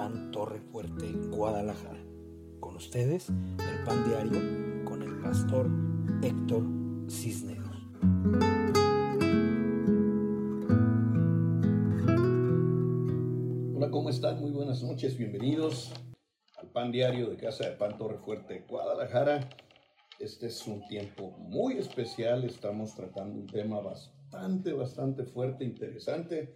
Pan Torre Fuerte, Guadalajara. Con ustedes, el Pan Diario con el pastor Héctor Cisneros. Hola, ¿cómo están? Muy buenas noches, bienvenidos al Pan Diario de Casa de Pan Torre Fuerte, Guadalajara. Este es un tiempo muy especial, estamos tratando un tema bastante, bastante fuerte, interesante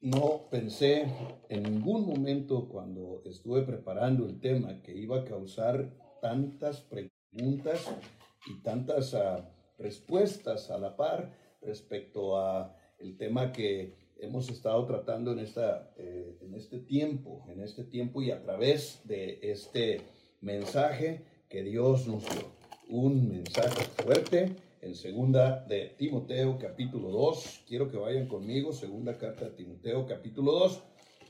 no pensé en ningún momento cuando estuve preparando el tema que iba a causar tantas preguntas y tantas ah, respuestas a la par respecto a el tema que hemos estado tratando en, esta, eh, en este tiempo, en este tiempo y a través de este mensaje que Dios nos dio. Un mensaje fuerte en segunda de Timoteo capítulo 2. Quiero que vayan conmigo, segunda carta de Timoteo capítulo 2,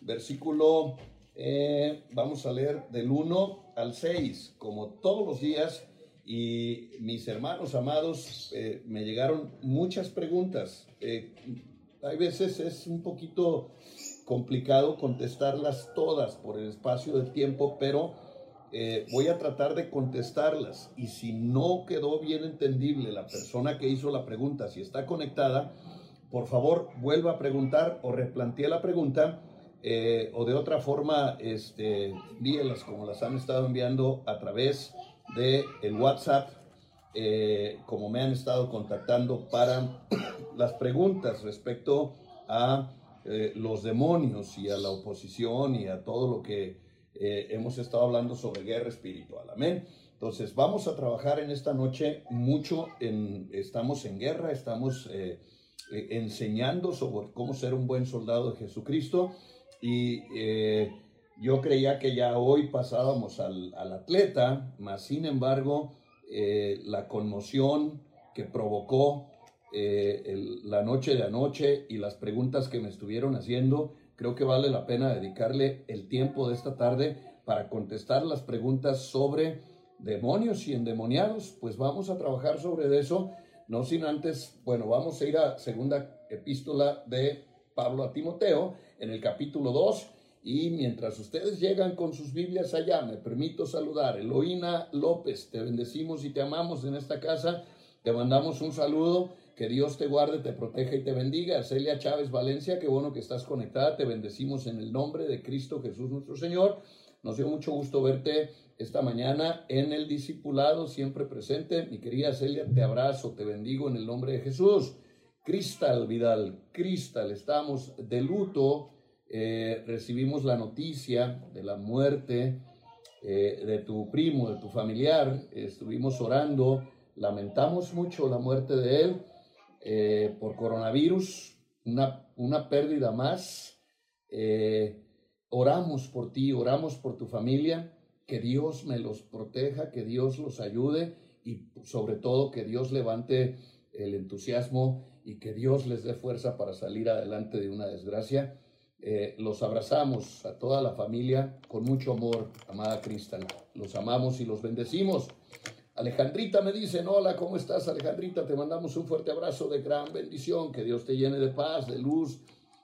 versículo, eh, vamos a leer del 1 al 6, como todos los días. Y mis hermanos amados, eh, me llegaron muchas preguntas. Eh, hay veces es un poquito complicado contestarlas todas por el espacio de tiempo, pero eh, voy a tratar de contestarlas. Y si no quedó bien entendible la persona que hizo la pregunta, si está conectada, por favor vuelva a preguntar o replantee la pregunta eh, o de otra forma este, como las han estado enviando a través de el WhatsApp, eh, como me han estado contactando para las preguntas respecto a los demonios y a la oposición y a todo lo que eh, hemos estado hablando sobre guerra espiritual. Amén. Entonces vamos a trabajar en esta noche mucho, en, estamos en guerra, estamos eh, eh, enseñando sobre cómo ser un buen soldado de Jesucristo y yo creía que ya hoy pasábamos al, atleta, mas sin embargo la conmoción que provocó la noche de anoche y las preguntas que me estuvieron haciendo creo que vale la pena dedicarle el tiempo de esta tarde para contestar las preguntas sobre demonios y endemoniados. Pues vamos a trabajar sobre eso, no sin antes, bueno, vamos a ir a segunda epístola de Pablo a Timoteo en el capítulo 2. Y mientras ustedes llegan con sus Biblias allá, me permito saludar. Eloína López, te bendecimos y te amamos en esta casa. Te mandamos un saludo que Dios te guarde, te proteja y te bendiga. Celia Chávez Valencia, qué bueno que estás conectada. Te bendecimos en el nombre de Cristo Jesús nuestro Señor. Nos dio mucho gusto verte esta mañana en el discipulado, siempre presente. Mi querida Celia, te abrazo, te bendigo en el nombre de Jesús. Cristal Vidal, Cristal, estamos de luto. Eh, recibimos la noticia de la muerte eh, de tu primo, de tu familiar. estuvimos orando, lamentamos mucho la muerte de él eh, por coronavirus, una, una pérdida más. Eh, oramos por ti, oramos por tu familia, que Dios me los proteja, que Dios los ayude y sobre todo que Dios levante el entusiasmo y que Dios les dé fuerza para salir adelante de una desgracia. Eh, los abrazamos a toda la familia con mucho amor, amada Cristal. Los amamos y los bendecimos. Alejandrita me dice, hola, ¿cómo estás Alejandrita? Te mandamos un fuerte abrazo de gran bendición, que Dios te llene de paz, de luz,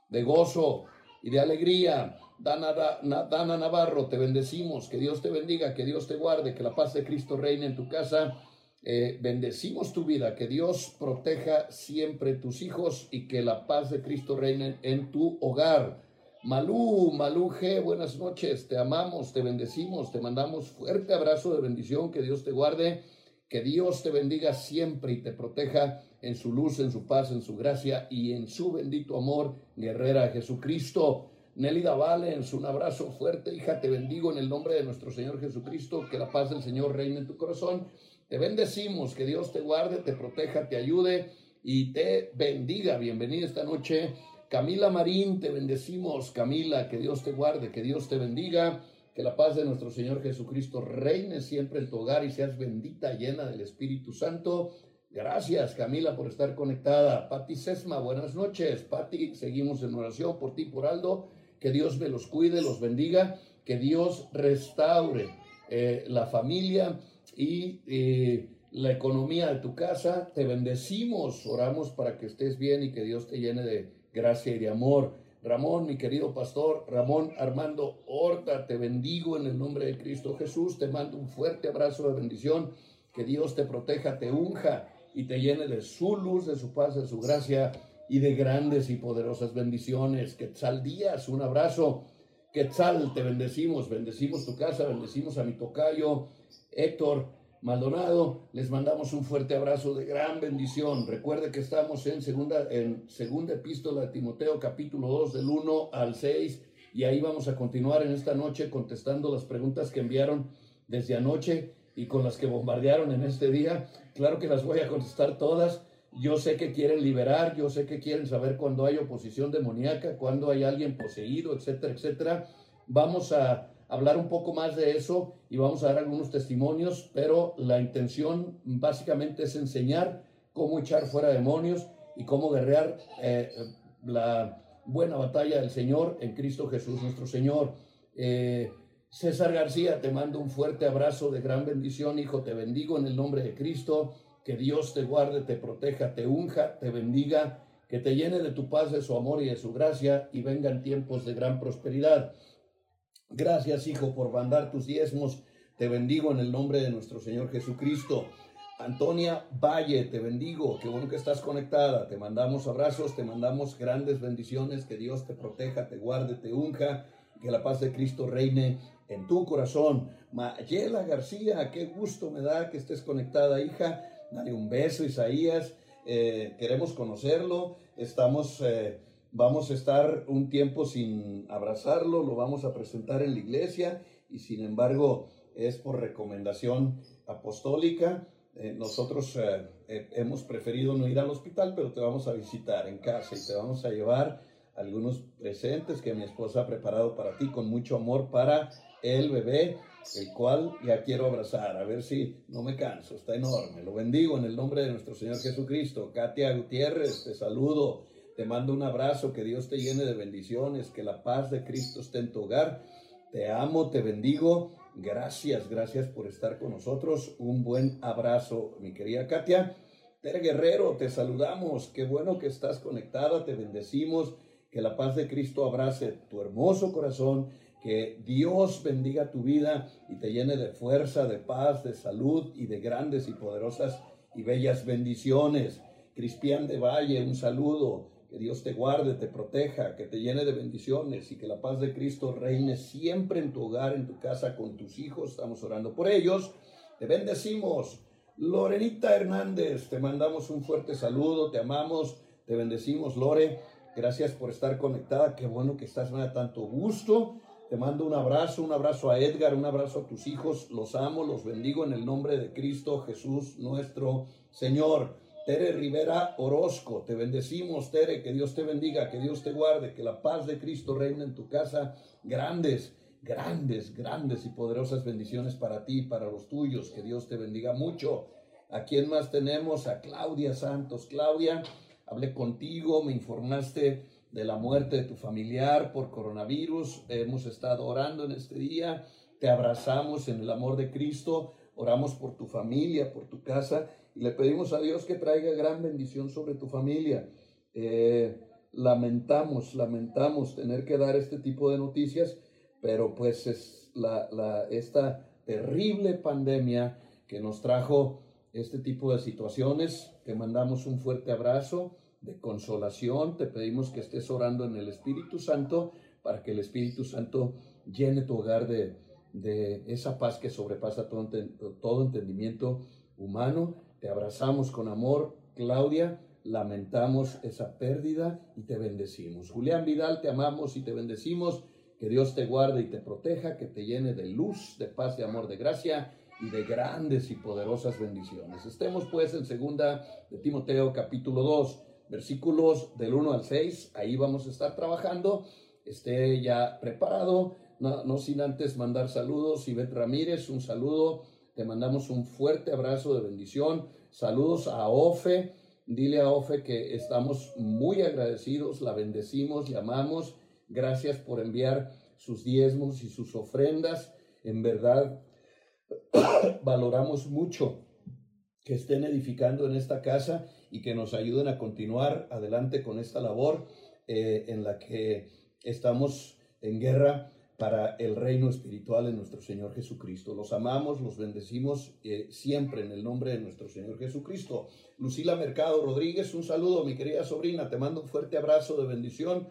de gozo y de alegría. Dana, Dana Navarro, te bendecimos, que Dios te bendiga, que Dios te guarde, que la paz de Cristo reine en tu casa. Eh, bendecimos tu vida, que Dios proteja siempre tus hijos y que la paz de Cristo reine en tu hogar. Malú, Malú G, buenas noches, te amamos, te bendecimos, te mandamos fuerte abrazo de bendición, que Dios te guarde, que Dios te bendiga siempre y te proteja en su luz, en su paz, en su gracia y en su bendito amor, guerrera Jesucristo. Nelly Valens, un abrazo fuerte, hija, te bendigo en el nombre de nuestro Señor Jesucristo, que la paz del Señor reine en tu corazón. Te bendecimos, que Dios te guarde, te proteja, te ayude y te bendiga. Bienvenida esta noche Camila Marín, te bendecimos. Camila, que Dios te guarde, que Dios te bendiga. Que la paz de nuestro Señor Jesucristo reine siempre en tu hogar y seas bendita, llena del Espíritu Santo. Gracias, Camila, por estar conectada. Pati Sesma, buenas noches. Pati, seguimos en oración por ti, por Aldo. Que Dios me los cuide, los bendiga. Que Dios restaure eh, la familia y eh, la economía de tu casa. Te bendecimos, oramos para que estés bien y que Dios te llene de gracia y de amor. Ramón, mi querido pastor, Ramón Armando Horta, te bendigo en el nombre de Cristo Jesús, te mando un fuerte abrazo de bendición, que Dios te proteja, te unja y te llene de su luz, de su paz, de su gracia y de grandes y poderosas bendiciones. Quetzal Díaz, un abrazo. Quetzal, te bendecimos, bendecimos tu casa, bendecimos a mi tocayo Héctor Maldonado. Les mandamos un fuerte abrazo de gran bendición. Recuerde que estamos en segunda, en segunda epístola de Timoteo, capítulo 2, del 1 al 6. Y ahí vamos a continuar en esta noche contestando las preguntas que enviaron desde anoche y con las que bombardearon en este día. Claro que las voy a contestar todas. Yo sé que quieren liberar, yo sé que quieren saber cuando hay oposición demoníaca, cuando hay alguien poseído, etcétera, etcétera. Vamos a hablar un poco más de eso y vamos a dar algunos testimonios, pero la intención básicamente es enseñar cómo echar fuera demonios y cómo guerrear eh, la buena batalla del Señor en Cristo Jesús nuestro Señor. Eh, César García, te mando un fuerte abrazo de gran bendición, hijo, te bendigo en el nombre de Cristo, que Dios te guarde, te proteja, te unja, te bendiga, que te llene de tu paz, de su amor y de su gracia, y vengan tiempos de gran prosperidad. Gracias, hijo, por mandar tus diezmos, te bendigo en el nombre de nuestro Señor Jesucristo. Antonia Valle, te bendigo, qué bueno que estás conectada, te mandamos abrazos, te mandamos grandes bendiciones, que Dios te proteja, te guarde, te unja, que la paz de Cristo reine en tu corazón. Mayela García, qué gusto me da que estés conectada, hija. Dale un beso, Isaías. Eh, queremos conocerlo. Estamos, eh, vamos a estar un tiempo sin abrazarlo, lo vamos a presentar en la iglesia y sin embargo es por recomendación apostólica. Eh, nosotros hemos preferido no ir al hospital, pero te vamos a visitar en casa y te vamos a llevar algunos presentes que mi esposa ha preparado para ti con mucho amor para el bebé, el cual ya quiero abrazar, a ver si no me canso, está enorme. Lo bendigo en el nombre de nuestro Señor Jesucristo. Katia Gutiérrez, te saludo, te mando un abrazo, que Dios te llene de bendiciones, que la paz de Cristo esté en tu hogar. Te amo, te bendigo. Gracias, gracias por estar con nosotros. Un buen abrazo, mi querida Katia. Tere Guerrero, te saludamos. Qué bueno que estás conectada, te bendecimos. Que la paz de Cristo abrace tu hermoso corazón que Dios bendiga tu vida y te llene de fuerza, de paz, de salud y de grandes y poderosas y bellas bendiciones. Cristian de Valle, un saludo. Que Dios te guarde, te proteja, que te llene de bendiciones y que la paz de Cristo reine siempre en tu hogar, en tu casa, con tus hijos. Estamos orando por ellos. Te bendecimos. Lorenita Hernández, te mandamos un fuerte saludo, te amamos, te bendecimos, Lore. Gracias por estar conectada. Qué bueno que estás, me da tanto gusto te mando un abrazo, un abrazo a Edgar, un abrazo a tus hijos. Los amo, los bendigo en el nombre de Cristo Jesús nuestro Señor. Tere Rivera Orozco, te bendecimos, Tere, que Dios te bendiga, que Dios te guarde, que la paz de Cristo reine en tu casa. Grandes, grandes, grandes y poderosas bendiciones para ti y para los tuyos. Que Dios te bendiga mucho. ¿A quién más tenemos? A Claudia Santos. Claudia, hablé contigo, me informaste de la muerte de tu familiar por coronavirus. Hemos estado orando en este día. Te abrazamos en el amor de Cristo. Oramos por tu familia, por tu casa le pedimos a Dios que traiga gran bendición sobre tu familia. Eh, lamentamos, lamentamos tener que dar este tipo de noticias, pero pues es la, la, esta terrible pandemia que nos trajo este tipo de situaciones. Te mandamos un fuerte abrazo de consolación. Te pedimos que estés orando en el Espíritu Santo para que el Espíritu Santo llene tu hogar de, esa paz que sobrepasa todo, todo entendimiento humano. Te abrazamos con amor, Claudia. Lamentamos esa pérdida y te bendecimos. Julián Vidal, te amamos y te bendecimos. Que Dios te guarde y te proteja, que te llene de luz, de paz, de amor, de gracia y de grandes y poderosas bendiciones. Estemos pues en segunda de Timoteo capítulo 2 versículos del 1 al 6, ahí vamos a estar trabajando. Esté ya preparado, no, sin antes mandar saludos. Ivette Ramírez, un saludo. Te mandamos un fuerte abrazo de bendición. Saludos a Ofe. Dile a Ofe que estamos muy agradecidos, la bendecimos, llamamos. Gracias por enviar sus diezmos y sus ofrendas. En verdad, valoramos mucho que estén edificando en esta casa y que nos ayuden a continuar adelante con esta labor. eh, en la que estamos en guerra para el reino espiritual de nuestro Señor Jesucristo. Los amamos, los bendecimos eh, siempre en el nombre de nuestro Señor Jesucristo. Lucila Mercado Rodríguez, un saludo, mi querida sobrina, te mando un fuerte abrazo de bendición.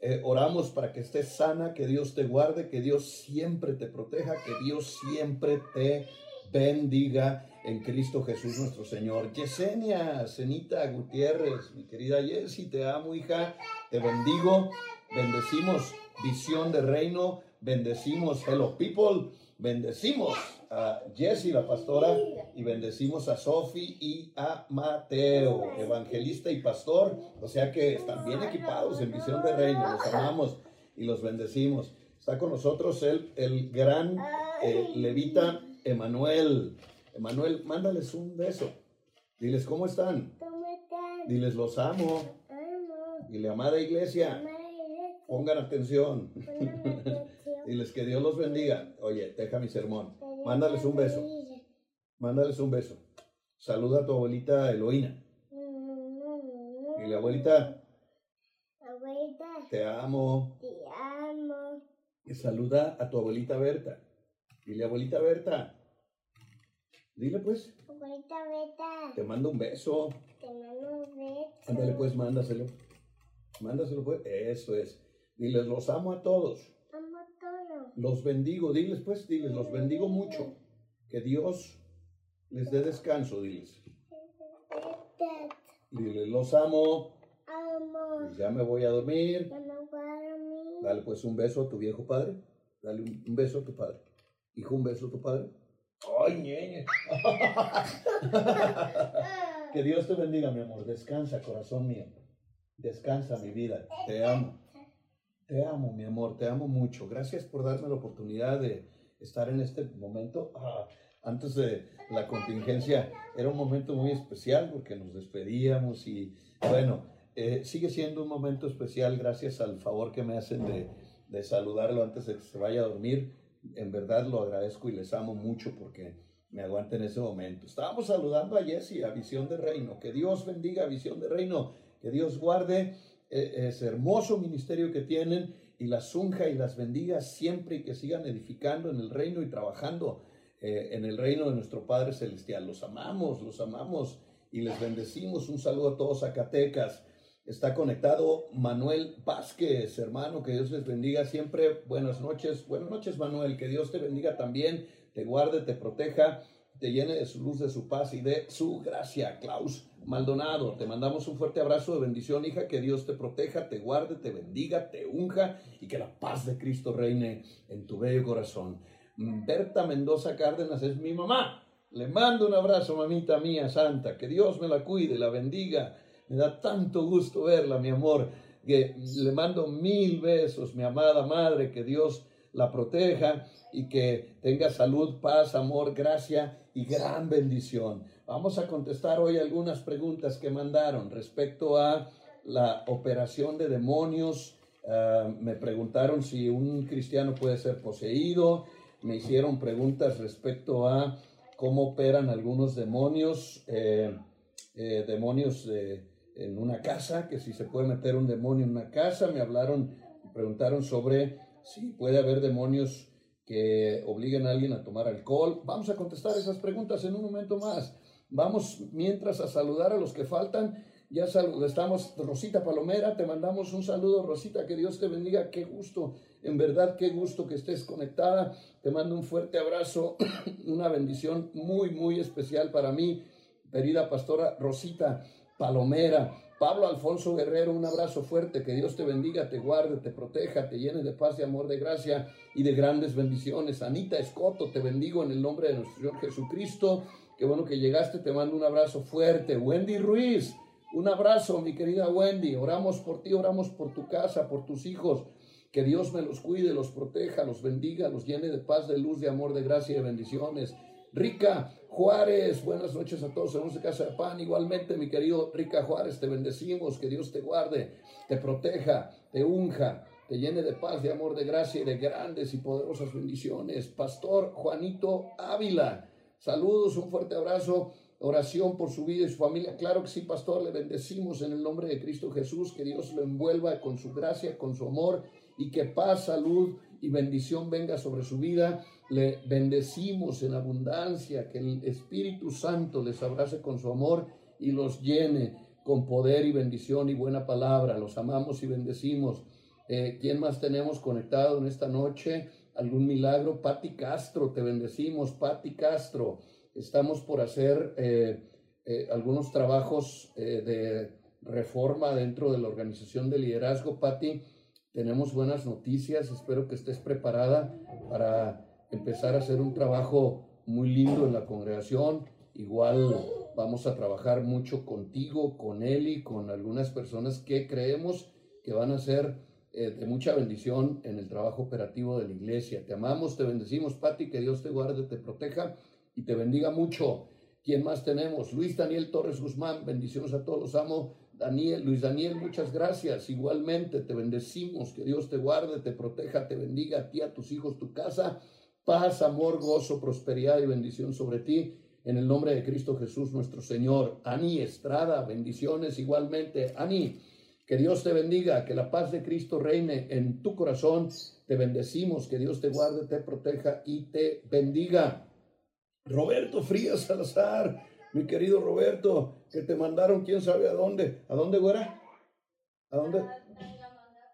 Eh, oramos para que estés sana, que Dios te guarde, que Dios siempre te proteja, que Dios siempre te bendiga en Cristo Jesús nuestro Señor. Yesenia, Cenita Gutiérrez, mi querida Yesi, te amo, hija, te bendigo, bendecimos visión de reino, bendecimos Hello People, bendecimos a Jessie, la pastora, y bendecimos a Sophie y a Mateo, evangelista y pastor, o sea que están bien equipados en visión de reino, los amamos y los bendecimos. Está con nosotros el, el gran eh, levita Emanuel. Emanuel, mándales un beso. Diles, ¿cómo están? Diles, los amo. Dile, amada iglesia. Pongan atención. Diles que Dios los bendiga. Oye, deja mi sermón. Mándales un beso. Mándales un beso. Saluda a tu abuelita Eloína. Dile, abuelita. Abuelita, Te amo. te amo. Y saluda a tu abuelita Berta. Dile, abuelita Berta. Dile pues, Abuelita, beta, te mando un beso. te mando un beso. Ándale pues, mándaselo. Mándaselo pues. Eso es. Diles, los amo a todos. Los bendigo. Diles pues, diles, los bendigo mucho. Que Dios les dé descanso, diles. Diles, los amo. amo. Y ya me voy a dormir. Ya me voy a dormir. Dale pues un beso a tu viejo padre. Dale un, un beso a tu padre. Hijo, un beso a tu padre. Ay, ñeñe. que Dios te bendiga, mi amor. Descansa, corazón mío. Descansa, mi vida. Te amo. Te amo, mi amor. Te amo mucho. Gracias por darme la oportunidad de estar en este momento. Ah, antes de la contingencia era un momento muy especial porque nos despedíamos y bueno, eh, sigue siendo un momento especial gracias al favor que me hacen de, de saludarlo antes de que se vaya a dormir. En verdad lo agradezco y les amo mucho porque me aguanten ese momento. Estábamos saludando a Jesse, a Visión de Reino. Que Dios bendiga a Visión de Reino. Que Dios guarde ese hermoso ministerio que tienen y las unja y las bendiga siempre y que sigan edificando en el reino y trabajando eh, en el reino de nuestro Padre Celestial. Los amamos, los amamos y les bendecimos. Un saludo a todos Zacatecas. Está conectado Manuel Vázquez, hermano, que Dios les bendiga siempre. Buenas noches, buenas noches Manuel, que Dios te bendiga también, te guarde, te proteja, te llene de su luz, de su paz y de su gracia. Klaus Maldonado, te mandamos un fuerte abrazo de bendición, hija, que Dios te proteja, te guarde, te bendiga, te unja y que la paz de Cristo reine en tu bello corazón. Berta Mendoza Cárdenas es mi mamá. Le mando un abrazo, mamita mía santa, que Dios me la cuide, la bendiga. Me da tanto gusto verla, mi amor. Que le mando mil besos, mi amada madre, que Dios la proteja y que tenga salud, paz, amor, gracia y gran bendición. Vamos a contestar hoy algunas preguntas que mandaron respecto a la operación de demonios. Uh, me preguntaron si un cristiano puede ser poseído. Me hicieron preguntas respecto a cómo operan algunos demonios, eh, eh, demonios de en una casa, que si se puede meter un demonio en una casa, me hablaron, preguntaron sobre si puede haber demonios que obliguen a alguien a tomar alcohol. Vamos a contestar esas preguntas en un momento más. Vamos mientras a saludar a los que faltan. Ya estamos, Rosita Palomera, te mandamos un saludo, Rosita, que Dios te bendiga, qué gusto, en verdad, qué gusto que estés conectada. Te mando un fuerte abrazo, una bendición muy, muy especial para mí, querida pastora Rosita. Palomera, Pablo Alfonso Guerrero, un abrazo fuerte, que Dios te bendiga, te guarde, te proteja, te llene de paz, de amor, de gracia y de grandes bendiciones. Anita Escoto, te bendigo en el nombre de nuestro Señor Jesucristo. Qué bueno que llegaste, te mando un abrazo fuerte. Wendy Ruiz, un abrazo, mi querida Wendy. Oramos por ti, oramos por tu casa, por tus hijos. Que Dios me los cuide, los proteja, los bendiga, los llene de paz, de luz, de amor, de gracia y de bendiciones. Rica Juárez, buenas noches a todos, en Casa de Pan. Igualmente, mi querido Rica Juárez, te bendecimos, que Dios te guarde, te proteja, te unja, te llene de paz, de amor, de gracia y de grandes y poderosas bendiciones. Pastor Juanito Ávila, saludos, un fuerte abrazo oración por su vida y su familia. Claro que sí, pastor, le bendecimos en el nombre de Cristo Jesús, que Dios lo envuelva con su gracia, con su amor y que paz, salud y bendición venga sobre su vida. Le bendecimos en abundancia, que el Espíritu Santo les abrace con su amor y los llene con poder y bendición y buena palabra. Los amamos y bendecimos. Eh, ¿Quién más tenemos conectado en esta noche? ¿Algún milagro? Pati Castro, te bendecimos. Pati Castro, estamos por hacer eh, eh, algunos trabajos de reforma dentro de la organización de liderazgo. Pati, tenemos buenas noticias. Espero que estés preparada para empezar a hacer un trabajo muy lindo en la congregación. Igual vamos a trabajar mucho contigo, con él con algunas personas que creemos que van a ser eh, de mucha bendición en el trabajo operativo de la iglesia. Te amamos, te bendecimos, Pati, que Dios te guarde, te proteja y te bendiga mucho. ¿Quién más tenemos? Luis Daniel Torres Guzmán, bendiciones a todos, los amo. Daniel, Luis Daniel, muchas gracias. Igualmente te bendecimos, que Dios te guarde, te proteja, te bendiga a ti, a tus hijos, tu casa. Paz, amor, gozo, prosperidad y bendición sobre ti en el nombre de Cristo Jesús nuestro Señor. Ani Estrada, bendiciones igualmente. Ani, que Dios te bendiga, que la paz de Cristo reine en tu corazón. Te bendecimos, que Dios te guarde, te proteja y te bendiga. Roberto Frías Salazar, mi querido Roberto, que te mandaron quién sabe a dónde. ¿A dónde, güera? ¿A dónde?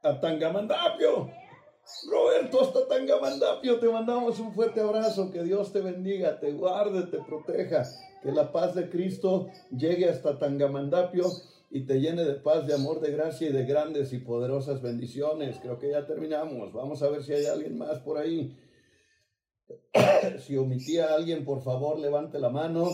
A Tangamandapio. Roberto, hasta Tangamandapio, te mandamos un fuerte abrazo. Que Dios te bendiga, te guarde, te proteja. Que la paz de Cristo llegue hasta Tangamandapio y te llene de paz, de amor, de gracia y de grandes y poderosas bendiciones. Creo que ya terminamos. Vamos a ver si hay alguien más por ahí. si omití a alguien, por favor, levante la mano.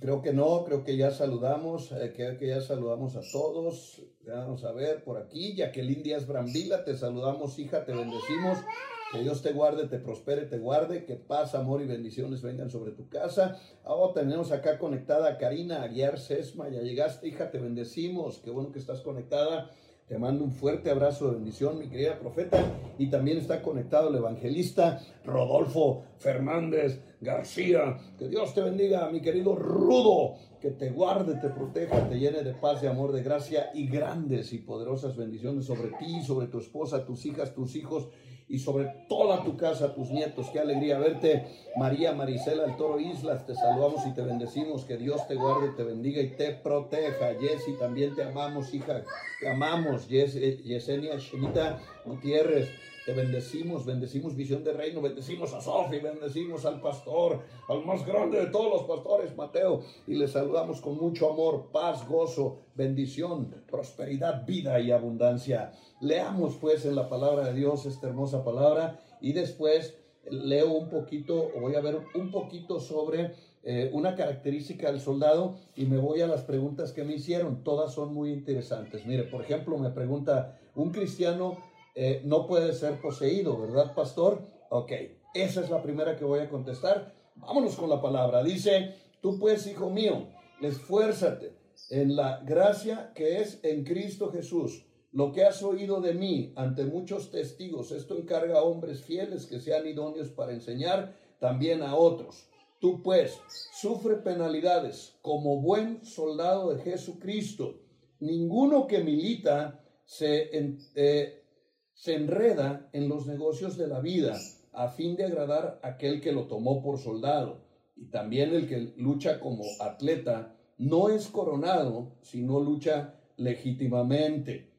Creo que no, creo que ya saludamos, eh, creo que ya saludamos a todos. Vamos a ver por aquí, Jacqueline Díaz Brambila, te saludamos, hija, te bendecimos. Que Dios te guarde, te prospere, te guarde, que paz, amor y bendiciones vengan sobre tu casa. Ahora tenemos acá conectada a Karina Aguiar Sesma, ya llegaste, hija, te bendecimos, qué bueno que estás conectada. Te mando un fuerte abrazo de bendición, mi querida profeta. Y también está conectado el evangelista Rodolfo Fernández García. Que Dios te bendiga, mi querido Rudo. Que te guarde, te proteja, te llene de paz, de amor, de gracia y grandes y poderosas bendiciones sobre ti, sobre tu esposa, tus hijas, tus hijos y sobre toda tu casa, tus nietos. Qué alegría verte. María Marisela, el Toro Islas, te saludamos y te bendecimos. Que Dios te guarde, te bendiga y te proteja. Jessy, también te amamos, hija. Te amamos. Yesenia Shenita Gutiérrez. Te bendecimos, bendecimos Visión de Reino, bendecimos a Sofi, bendecimos al pastor, al más grande de todos los pastores, Mateo, y le saludamos con mucho amor, paz, gozo, bendición, prosperidad, vida y abundancia. Leamos pues en la palabra de Dios esta hermosa palabra y después leo un poquito, voy a ver un poquito sobre eh, una característica del soldado y me voy a las preguntas que me hicieron. Todas son muy interesantes. Mire, por ejemplo, me pregunta, ¿un cristiano eh, no puede ser poseído, verdad, pastor? Ok, esa es la primera que voy a contestar. Vámonos con la palabra. Dice, tú pues, hijo mío, esfuérzate en la gracia que es en Cristo Jesús. Lo que has oído de mí ante muchos testigos, esto encarga a hombres fieles que sean idóneos para enseñar también a otros. Tú pues, sufre penalidades como buen soldado de Jesucristo. Ninguno que milita se, eh, se enreda en los negocios de la vida a fin de agradar a aquel que lo tomó por soldado. Y también el que lucha como atleta no es coronado, sino lucha legítimamente.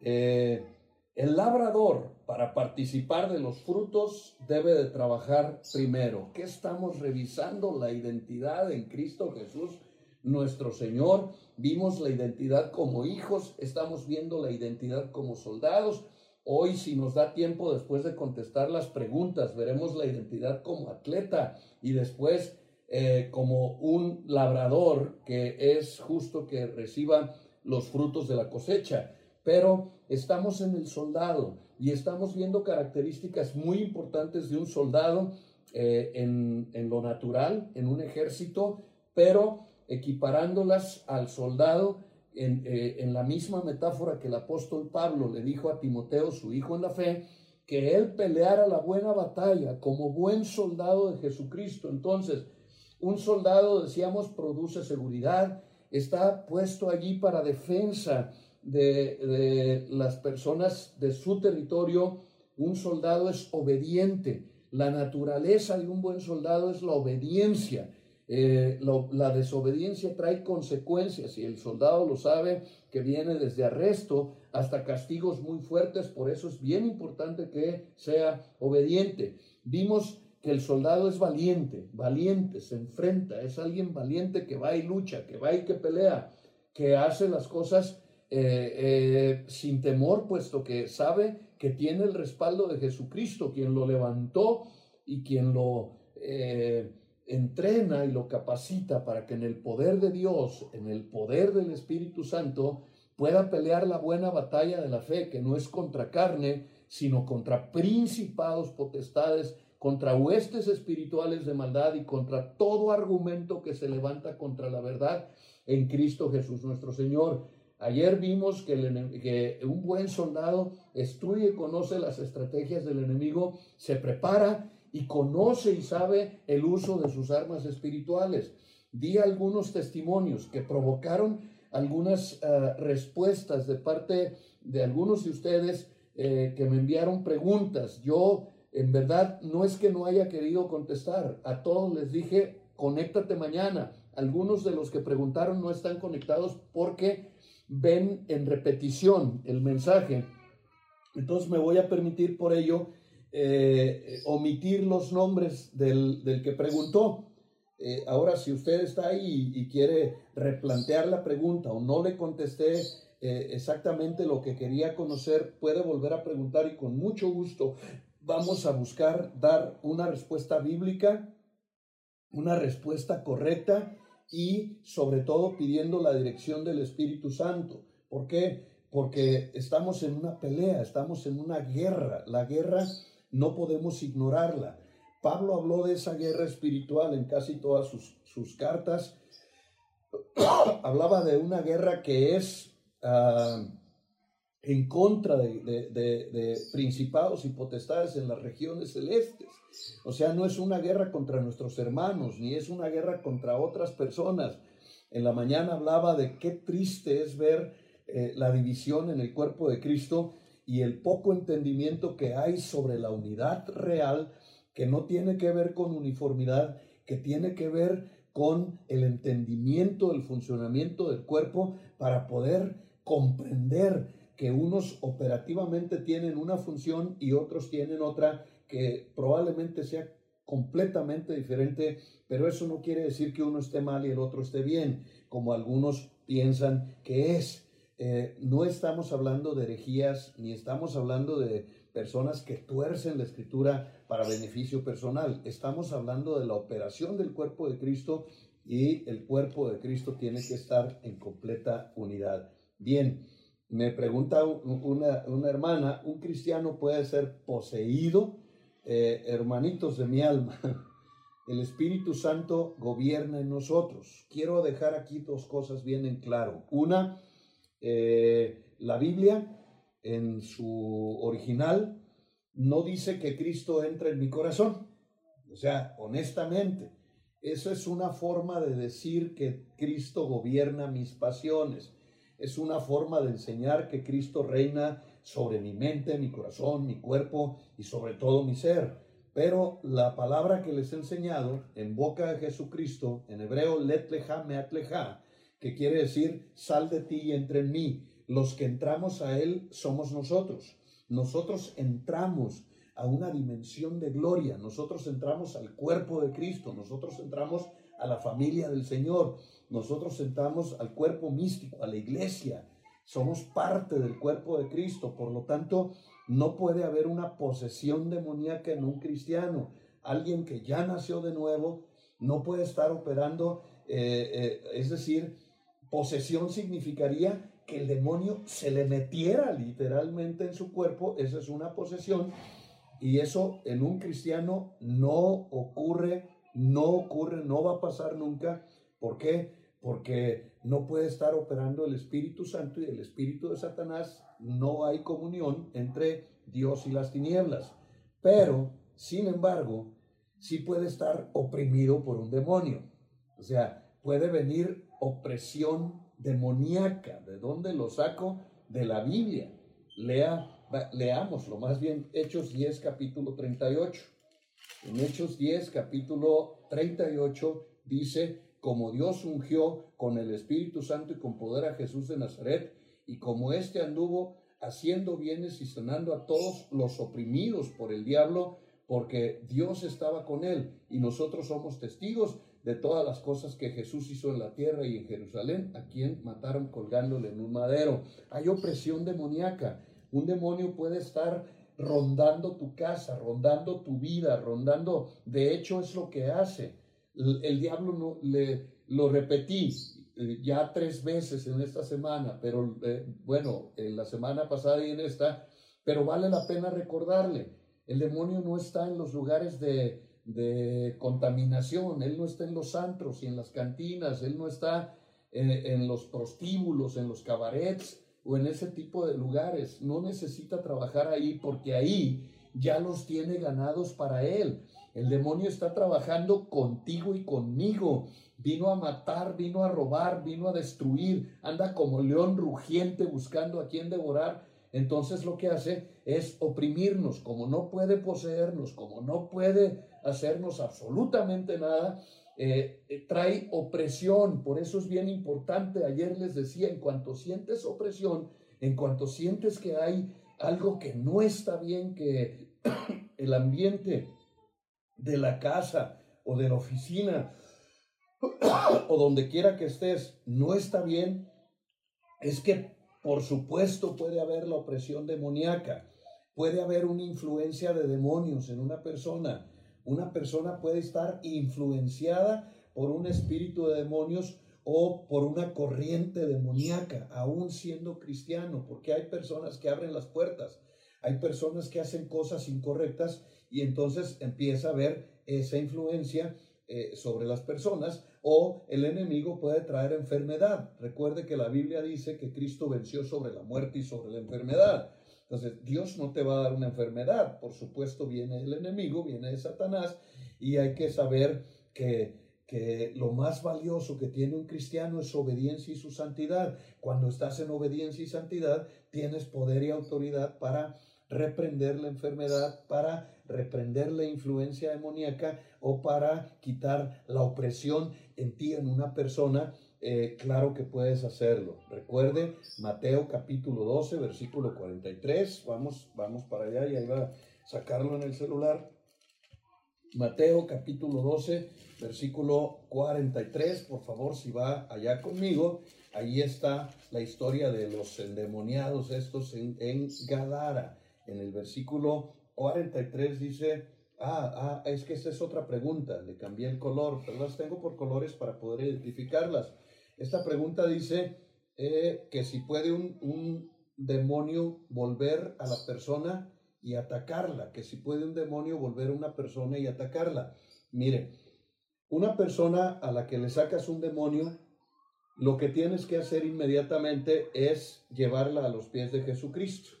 Eh, el labrador, para participar de los frutos, debe de trabajar primero. ¿Qué estamos revisando? La identidad en Cristo Jesús, nuestro Señor. Vimos la identidad como hijos, estamos viendo la identidad como soldados Hoy, si nos da tiempo después de contestar las preguntas, veremos la identidad como atleta y después eh, como un labrador que es justo que reciba los frutos de la cosecha. Pero estamos en el soldado y estamos viendo características muy importantes de un soldado eh, en, en lo natural, en un ejército, pero equiparándolas al soldado eh, en, la misma metáfora que el apóstol Pablo le dijo a Timoteo, su hijo en la fe, que él peleara la buena batalla como buen soldado de Jesucristo. Entonces, Un soldado, decíamos, produce seguridad, está puesto allí para defensa de, de las personas de su territorio. Un soldado es obediente. La naturaleza de un buen soldado es la obediencia. Eh, la desobediencia trae consecuencias y el soldado lo sabe que viene desde arresto hasta castigos muy fuertes, por eso es bien importante que sea obediente. Vimos que el soldado es valiente, valiente, se enfrenta, es alguien valiente que va y lucha, que va y que pelea, que hace las cosas eh, eh, sin temor, puesto que sabe que tiene el respaldo de Jesucristo, quien lo levantó y quien lo eh, entrena y lo capacita para que en el poder de Dios, en el poder del Espíritu Santo, pueda pelear la buena batalla de la fe, que no es contra carne, sino contra principados, potestades, contra huestes espirituales de maldad y contra todo argumento que se levanta contra la verdad en Cristo Jesús nuestro Señor. Ayer vimos que, que un buen soldado estudia y conoce las estrategias del enemigo, se prepara y conoce y sabe el uso de sus armas espirituales. Di algunos testimonios que provocaron algunas ah, respuestas de parte de algunos de ustedes eh, que me enviaron preguntas. Yo, en verdad, no es que no haya querido contestar. A todos les dije, conéctate mañana. Algunos de los que preguntaron no están conectados porque ven en repetición el mensaje. Entonces me voy a permitir por ello eh, omitir los nombres del, del que preguntó. Eh, ahora, si usted está ahí y quiere replantear la pregunta o no le contesté eh, exactamente lo que quería conocer, puede volver a preguntar y con mucho gusto vamos a buscar dar una respuesta bíblica, una respuesta correcta y sobre todo pidiendo la dirección del Espíritu Santo. ¿Por qué? Porque estamos en una pelea, estamos en una guerra. La guerra no podemos ignorarla. Pablo habló de esa guerra espiritual en casi todas sus, sus cartas. Hablaba de una guerra que es ah, en contra de principados y potestades en las regiones celestes. O sea, no es una guerra contra nuestros hermanos, ni es una guerra contra otras personas. En la mañana hablaba de qué triste es ver eh, la división en el cuerpo de Cristo y el poco entendimiento que hay sobre la unidad real que no tiene que ver con uniformidad, que tiene que ver con el entendimiento del funcionamiento del cuerpo para poder comprender que unos operativamente tienen una función y otros tienen otra que probablemente sea completamente diferente, pero eso no quiere decir que uno esté mal y el otro esté bien, como algunos piensan que es. Eh, no estamos hablando de herejías, ni estamos hablando de personas que tuercen la escritura para beneficio personal. Estamos hablando de la operación del cuerpo de Cristo y el cuerpo de Cristo tiene que estar en completa unidad. Bien, me pregunta una, una hermana, ¿un cristiano puede ser poseído? Eh, hermanitos de mi alma, el Espíritu Santo gobierna en nosotros. Quiero dejar aquí dos cosas bien en claro. Una, eh, la Biblia en su original no dice que Cristo entra en mi corazón. O sea, honestamente, eso es una forma de decir que Cristo gobierna mis pasiones. Es una forma de enseñar que Cristo reina sobre mi mente, mi corazón, mi cuerpo y sobre todo mi ser. Pero la palabra que les he enseñado en boca de Jesucristo, en hebreo, let leja meat leja, que quiere decir sal de ti y entra en mí. Los que entramos a Él somos nosotros. Nosotros entramos a una dimensión de gloria. Nosotros entramos al cuerpo de Cristo. Nosotros entramos a la familia del Señor. Nosotros entramos al cuerpo místico, a la iglesia. Somos parte del cuerpo de Cristo. Por lo tanto, no puede haber una posesión demoníaca en un cristiano. Alguien que ya nació de nuevo no puede estar operando, eh, eh, es decir, posesión significaría que el demonio se le metiera literalmente en su cuerpo, esa es una posesión, y eso en un cristiano no ocurre, no ocurre, no va a pasar nunca. ¿Por qué? Porque no puede estar operando el Espíritu Santo y el Espíritu de Satanás, no hay comunión entre Dios y las tinieblas. Pero, sin embargo, sí puede estar oprimido por un demonio. O sea, puede venir opresión demoníaca. ¿De dónde lo saco? De la Biblia. Lea, leámoslo, más bien Hechos 10, capítulo 38. En Hechos 10, capítulo 38, dice, como Dios ungió con el Espíritu Santo y con poder a Jesús de Nazaret, y como éste anduvo haciendo bienes y sanando a todos los oprimidos por el diablo, porque Dios estaba con él, y nosotros somos testigos de todas las cosas que Jesús hizo en la tierra y en Jerusalén, a quien mataron colgándole en un madero. Hay opresión demoníaca. Un demonio puede estar rondando tu casa, rondando tu vida, rondando, de hecho es lo que hace. El, diablo no, le, lo repetí eh, ya tres veces en esta semana, pero eh, bueno, en la semana pasada y en esta, pero vale la pena recordarle, el demonio no está en los lugares de, de contaminación, él no está en los antros y en las cantinas, él no está en, en los prostíbulos, en los cabarets o en ese tipo de lugares, no necesita trabajar ahí porque ahí ya los tiene ganados para él. El demonio está trabajando contigo y conmigo. Vino a matar, vino a robar, vino a destruir. Anda como león rugiente buscando a quien devorar. Entonces lo que hace es oprimirnos. Como no puede poseernos, como no puede hacernos absolutamente nada, eh, eh, trae opresión. Por eso es bien importante. Ayer les decía, en cuanto sientes opresión, en cuanto sientes que hay algo que no está bien, que el ambiente de la casa o de la oficina o donde quiera que estés no está bien, es que por supuesto puede haber la opresión demoníaca, puede haber una influencia de demonios en una persona. Una persona puede estar influenciada por un espíritu de demonios o por una corriente demoníaca, aún siendo cristiano, porque hay personas que abren las puertas, hay personas que hacen cosas incorrectas y entonces empieza a haber esa influencia eh, sobre las personas o el enemigo puede traer enfermedad. Recuerde que la Biblia dice que Cristo venció sobre la muerte y sobre la enfermedad. Entonces, Dios no te va a dar una enfermedad. Por supuesto, viene el enemigo, viene Satanás y hay que saber que que lo más valioso que tiene un cristiano es su obediencia y su santidad. Cuando estás en obediencia y santidad, tienes poder y autoridad para reprender la enfermedad, para reprender la influencia demoníaca o para quitar la opresión en ti, en una persona, eh, claro que puedes hacerlo. Recuerde Mateo capítulo 12, versículo 43. Vamos, vamos para allá y ahí va a sacarlo en el celular. Mateo capítulo 12, versículo 43. Por favor, si va allá conmigo, ahí está la historia de los endemoniados estos en, en Gadara en el versículo 43 dice, ah, ah, es que esta es otra pregunta, le cambié el color, pero las tengo por colores para poder identificarlas. Esta pregunta dice eh, que si puede un, un demonio volver a la persona y atacarla, que si puede un demonio volver a una persona y atacarla. Mire, una persona a la que le sacas un demonio, lo que tienes que hacer inmediatamente es llevarla a los pies de Jesucristo.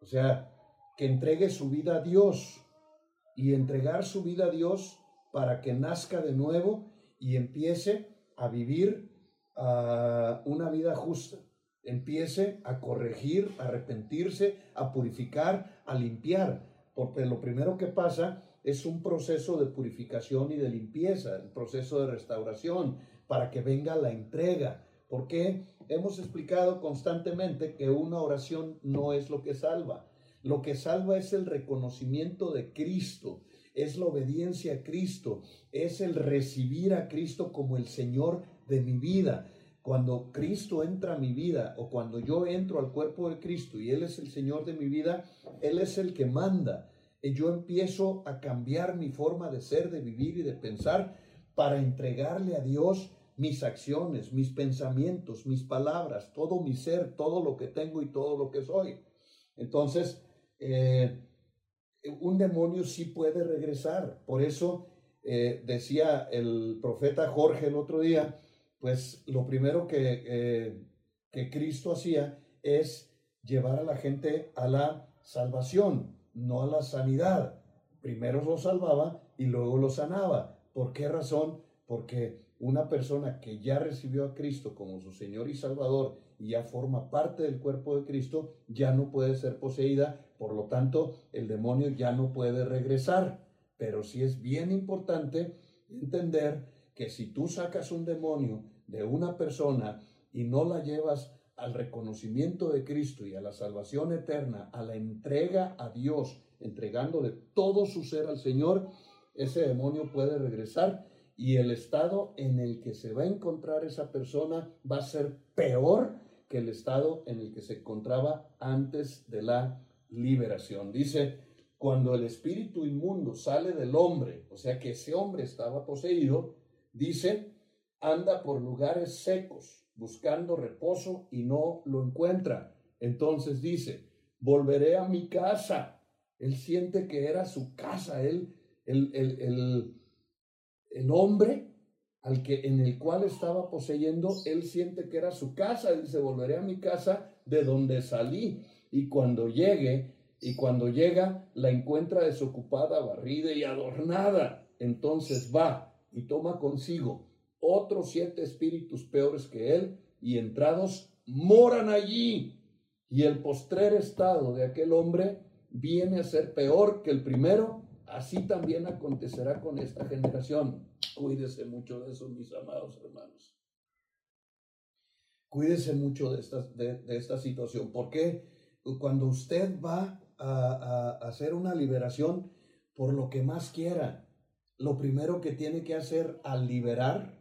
O sea, que entregue su vida a Dios y entregar su vida a Dios para que nazca de nuevo y empiece a vivir una vida justa, empiece a corregir, a arrepentirse, a purificar, a limpiar, porque lo primero que pasa es un proceso de purificación y de limpieza, un proceso de restauración, para que venga la entrega, porque hemos explicado constantemente que una oración no es lo que salva. Lo que salva es el reconocimiento de Cristo, es la obediencia a Cristo, es el recibir a Cristo como el Señor de mi vida. Cuando Cristo entra a mi vida o cuando yo entro al cuerpo de Cristo y Él es el Señor de mi vida, Él es el que manda. Y yo empiezo a cambiar mi forma de ser, de vivir y de pensar para entregarle a Dios mis acciones, mis pensamientos, mis palabras, todo mi ser, todo lo que tengo y todo lo que soy. Entonces, eh, un demonio sí puede regresar. Por eso eh, decía el profeta Jorge el otro día, pues lo primero que, eh, que Cristo hacía es llevar a la gente a la salvación, no a la sanidad. Primero lo salvaba y luego lo sanaba. ¿Por qué razón? porque una persona que ya recibió a Cristo como su Señor y Salvador y ya forma parte del cuerpo de Cristo, ya no puede ser poseída, por lo tanto el demonio ya no puede regresar. Pero sí es bien importante entender que si tú sacas un demonio de una persona y no la llevas al reconocimiento de Cristo y a la salvación eterna, a la entrega a Dios, entregándole todo su ser al Señor, ese demonio puede regresar y el estado en el que se va a encontrar esa persona va a ser peor que el estado en el que se encontraba antes de la liberación. Dice, cuando el espíritu inmundo sale del hombre, o sea que ese hombre estaba poseído, dice, anda por lugares secos, buscando reposo y no lo encuentra. Entonces dice, volveré a mi casa. Él siente que era su casa, él, el, el, el, el hombre al que, en el cual estaba poseyendo, él siente que era su casa. Él dice, volveré a mi casa de donde salí. Y cuando llegue, y cuando llega, la encuentra desocupada, barrida y adornada. Entonces va y toma consigo otros siete espíritus peores que él, y entrados moran allí. Y el postrer estado de aquel hombre viene a ser peor que el primero, así también acontecerá con esta generación. Cuídese mucho de eso, mis amados hermanos. Cuídese mucho de esta, de, esta situación, porque cuando usted va a, a hacer una liberación por lo que más quiera, lo primero que tiene que hacer al liberar,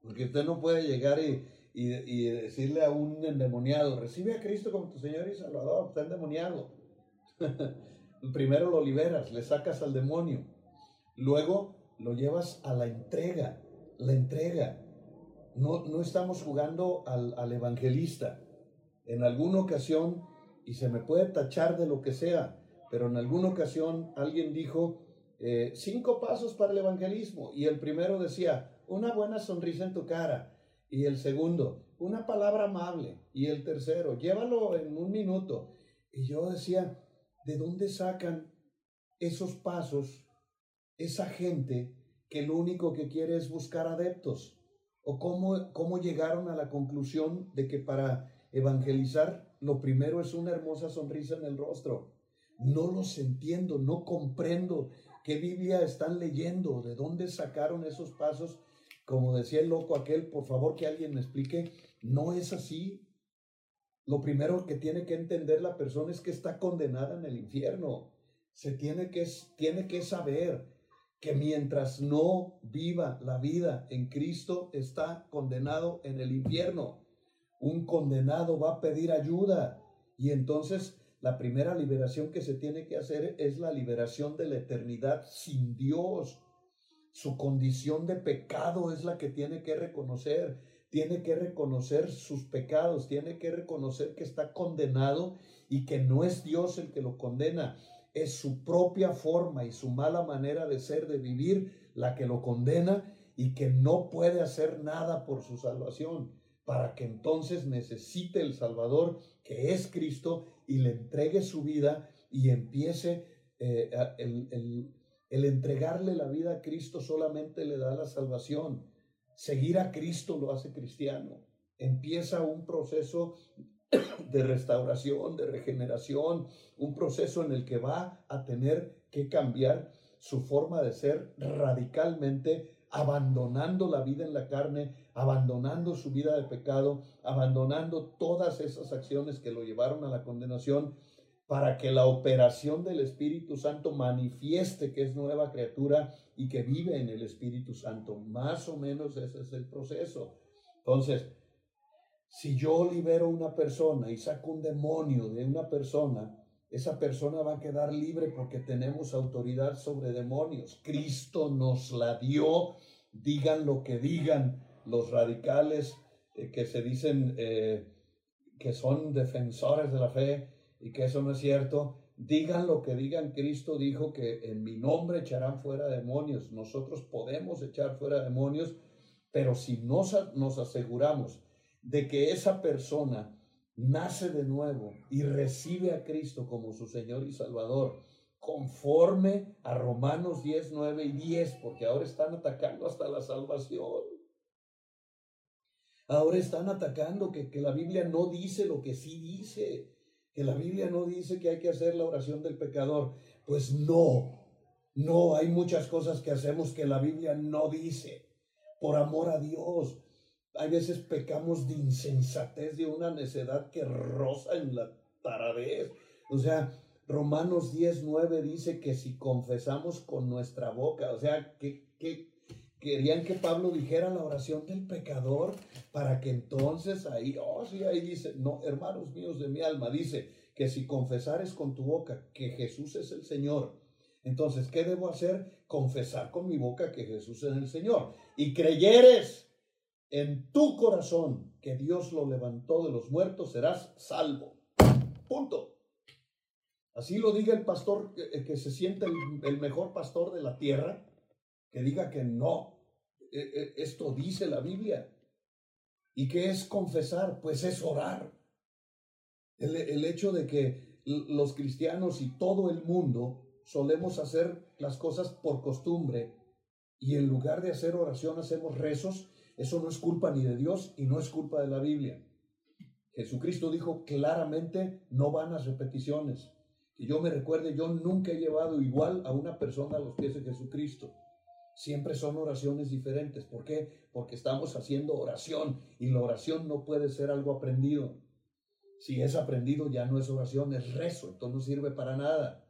porque usted no puede llegar y, y, decirle a un endemoniado, recibe a Cristo como tu Señor y Salvador, está endemoniado. primero lo liberas, le sacas al demonio, luego lo llevas a la entrega, la entrega. No, no estamos jugando al, al evangelista. En alguna ocasión, y se me puede tachar de lo que sea, pero en alguna ocasión alguien dijo, eh, cinco pasos para el evangelismo, y el primero decía, una buena sonrisa en tu cara, y el segundo, una palabra amable, y el tercero, llévalo en un minuto. Y yo decía, ¿de dónde sacan esos pasos esa gente que lo único que quiere es buscar adeptos? ¿O cómo, cómo llegaron a la conclusión de que para evangelizar lo primero es una hermosa sonrisa en el rostro? No los entiendo, no comprendo qué Biblia están leyendo, de dónde sacaron esos pasos. Como decía el loco aquel, por favor que alguien me explique, no es así. Lo primero que tiene que entender la persona es que está condenada en el infierno. Se tiene que, tiene que saber que mientras no viva la vida en Cristo, está condenado en el infierno. Un condenado va a pedir ayuda. Y entonces la primera liberación que se tiene que hacer es la liberación de la eternidad sin Dios. Su condición de pecado es la que tiene que reconocer. Tiene que reconocer sus pecados, tiene que reconocer que está condenado y que no es Dios el que lo condena, es su propia forma y su mala manera de ser, de vivir, la que lo condena y que no puede hacer nada por su salvación, para que entonces necesite el Salvador, que es Cristo, y le entregue su vida y empiece eh, el, el, el entregarle la vida a Cristo solamente le da la salvación Seguir a Cristo lo hace cristiano. Empieza un proceso de restauración, de regeneración, un proceso en el que va a tener que cambiar su forma de ser radicalmente, abandonando la vida en la carne, abandonando su vida de pecado, abandonando todas esas acciones que lo llevaron a la condenación para que la operación del Espíritu Santo manifieste que es nueva criatura y que vive en el Espíritu Santo. Más o menos ese es el proceso. Entonces, si yo libero una persona y saco un demonio de una persona, esa persona va a quedar libre porque tenemos autoridad sobre demonios. Cristo nos la dio, digan lo que digan los radicales eh, que se dicen eh, que son defensores de la fe y que eso no es cierto, digan lo que digan, Cristo dijo que en mi nombre echarán fuera demonios. Nosotros podemos echar fuera demonios, pero si nos, nos aseguramos de que esa persona nace de nuevo y recibe a Cristo como su Señor y Salvador, conforme a Romanos 10, 9 y 10, porque ahora están atacando hasta la salvación. Ahora están atacando que, que, la Biblia no dice lo que sí dice, que la Biblia no dice que hay que hacer la oración del pecador. Pues no, no, hay muchas cosas que hacemos que la Biblia no dice, por amor a Dios. Hay veces pecamos de insensatez, de una necedad que roza en la taradez. O sea, Romanos 10, 9 dice que si confesamos con nuestra boca, o sea, que, que querían que Pablo dijera la oración del pecador para que entonces ahí, oh sí, ahí dice, no, hermanos míos de mi alma, dice que si confesares con tu boca que Jesús es el Señor, entonces, ¿qué debo hacer? Confesar con mi boca que Jesús es el Señor. Y creyeres en tu corazón que Dios lo levantó de los muertos, serás salvo. Punto. Así lo diga el pastor que, que se siente el, mejor pastor de la tierra, que diga que no. E, e, esto dice la Biblia. ¿Y qué es confesar? Pues es orar. El hecho de que los cristianos y todo el mundo solemos hacer las cosas por costumbre y en lugar de hacer oración hacemos rezos, eso no es culpa ni de Dios y no es culpa de la Biblia. Jesucristo dijo claramente, no van a repeticiones. Que yo me recuerde, yo nunca he llevado igual a una persona a los pies de Jesucristo. Siempre son oraciones diferentes. ¿Por qué? Porque estamos haciendo oración y la oración no puede ser algo aprendido. Si es aprendido ya no es oración, es rezo, entonces no sirve para nada.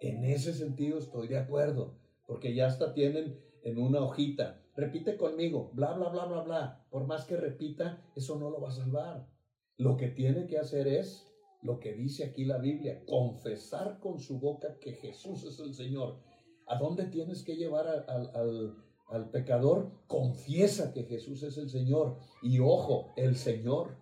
En ese sentido estoy de acuerdo, porque ya hasta tienen en una hojita, repite conmigo, bla, bla, bla, bla, bla. Por más que repita, eso no lo va a salvar. Lo que tiene que hacer es lo que dice aquí la Biblia, confesar con su boca que Jesús es el Señor. ¿A dónde tienes que llevar al, al, al pecador? Confiesa que Jesús es el Señor. Y ojo, el Señor.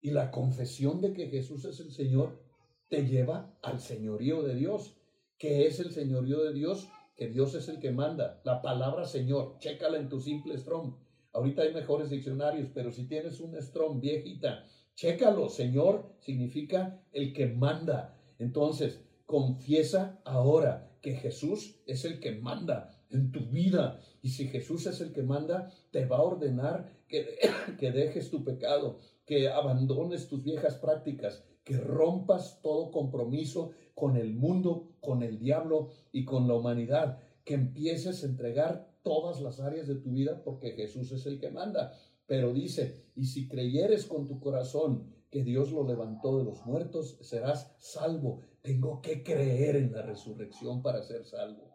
Y la confesión de que Jesús es el Señor te lleva al señorío de Dios. ¿Qué es el señorío de Dios? Que Dios es el que manda. La palabra Señor, chécala en tu simple Strong. Ahorita hay mejores diccionarios, pero si tienes un Strong viejita, chécalo. Señor significa el que manda. Entonces, confiesa ahora que Jesús es el que manda en tu vida. Y si Jesús es el que manda, te va a ordenar que, que dejes tu pecado, que abandones tus viejas prácticas, que rompas todo compromiso con el mundo, con el diablo y con la humanidad, que empieces a entregar todas las áreas de tu vida porque Jesús es el que manda. Pero dice, y si creyeres con tu corazón que Dios lo levantó de los muertos, serás salvo. Tengo que creer en la resurrección para ser salvo.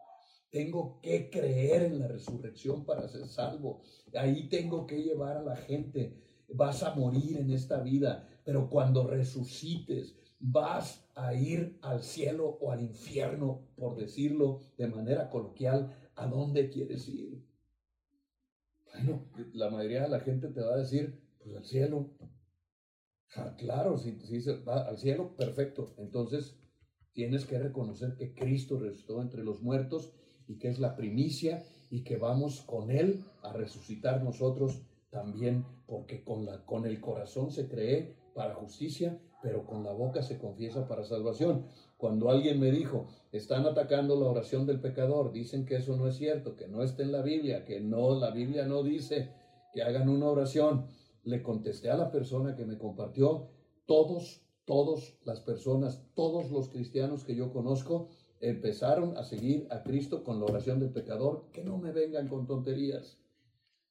Tengo que creer en la resurrección para ser salvo. Ahí tengo que llevar a la gente. Vas a morir en esta vida, pero cuando resucites vas a ir al cielo o al infierno, por decirlo de manera coloquial, ¿a dónde quieres ir? Bueno, la mayoría de la gente te va a decir, pues al cielo. Ah, claro, si, si va al cielo, perfecto. Entonces tienes que reconocer que Cristo resucitó entre los muertos y que es la primicia y que vamos con Él a resucitar nosotros también, porque con, la, con el corazón se cree para justicia, pero con la boca se confiesa para salvación. Cuando alguien me dijo, están atacando la oración del pecador, dicen que eso no es cierto, que no está en la Biblia, que no, la Biblia no dice que hagan una oración, le contesté a la persona que me compartió, todos, todas las personas, todos los cristianos que yo conozco, empezaron a seguir a Cristo con la oración del pecador, que no me vengan con tonterías.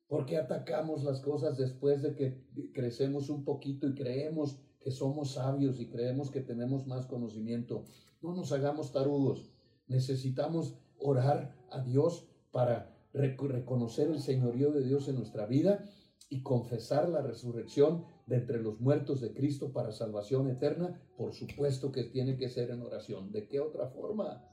¿Por qué atacamos las cosas después de que crecemos un poquito y creemos que somos sabios y creemos que tenemos más conocimiento? No nos hagamos tarudos. Necesitamos orar a Dios para reconocer el señorío de Dios en nuestra vida y confesar la resurrección de entre los muertos de Cristo para salvación eterna. Por supuesto que tiene que ser en oración. ¿De qué otra forma?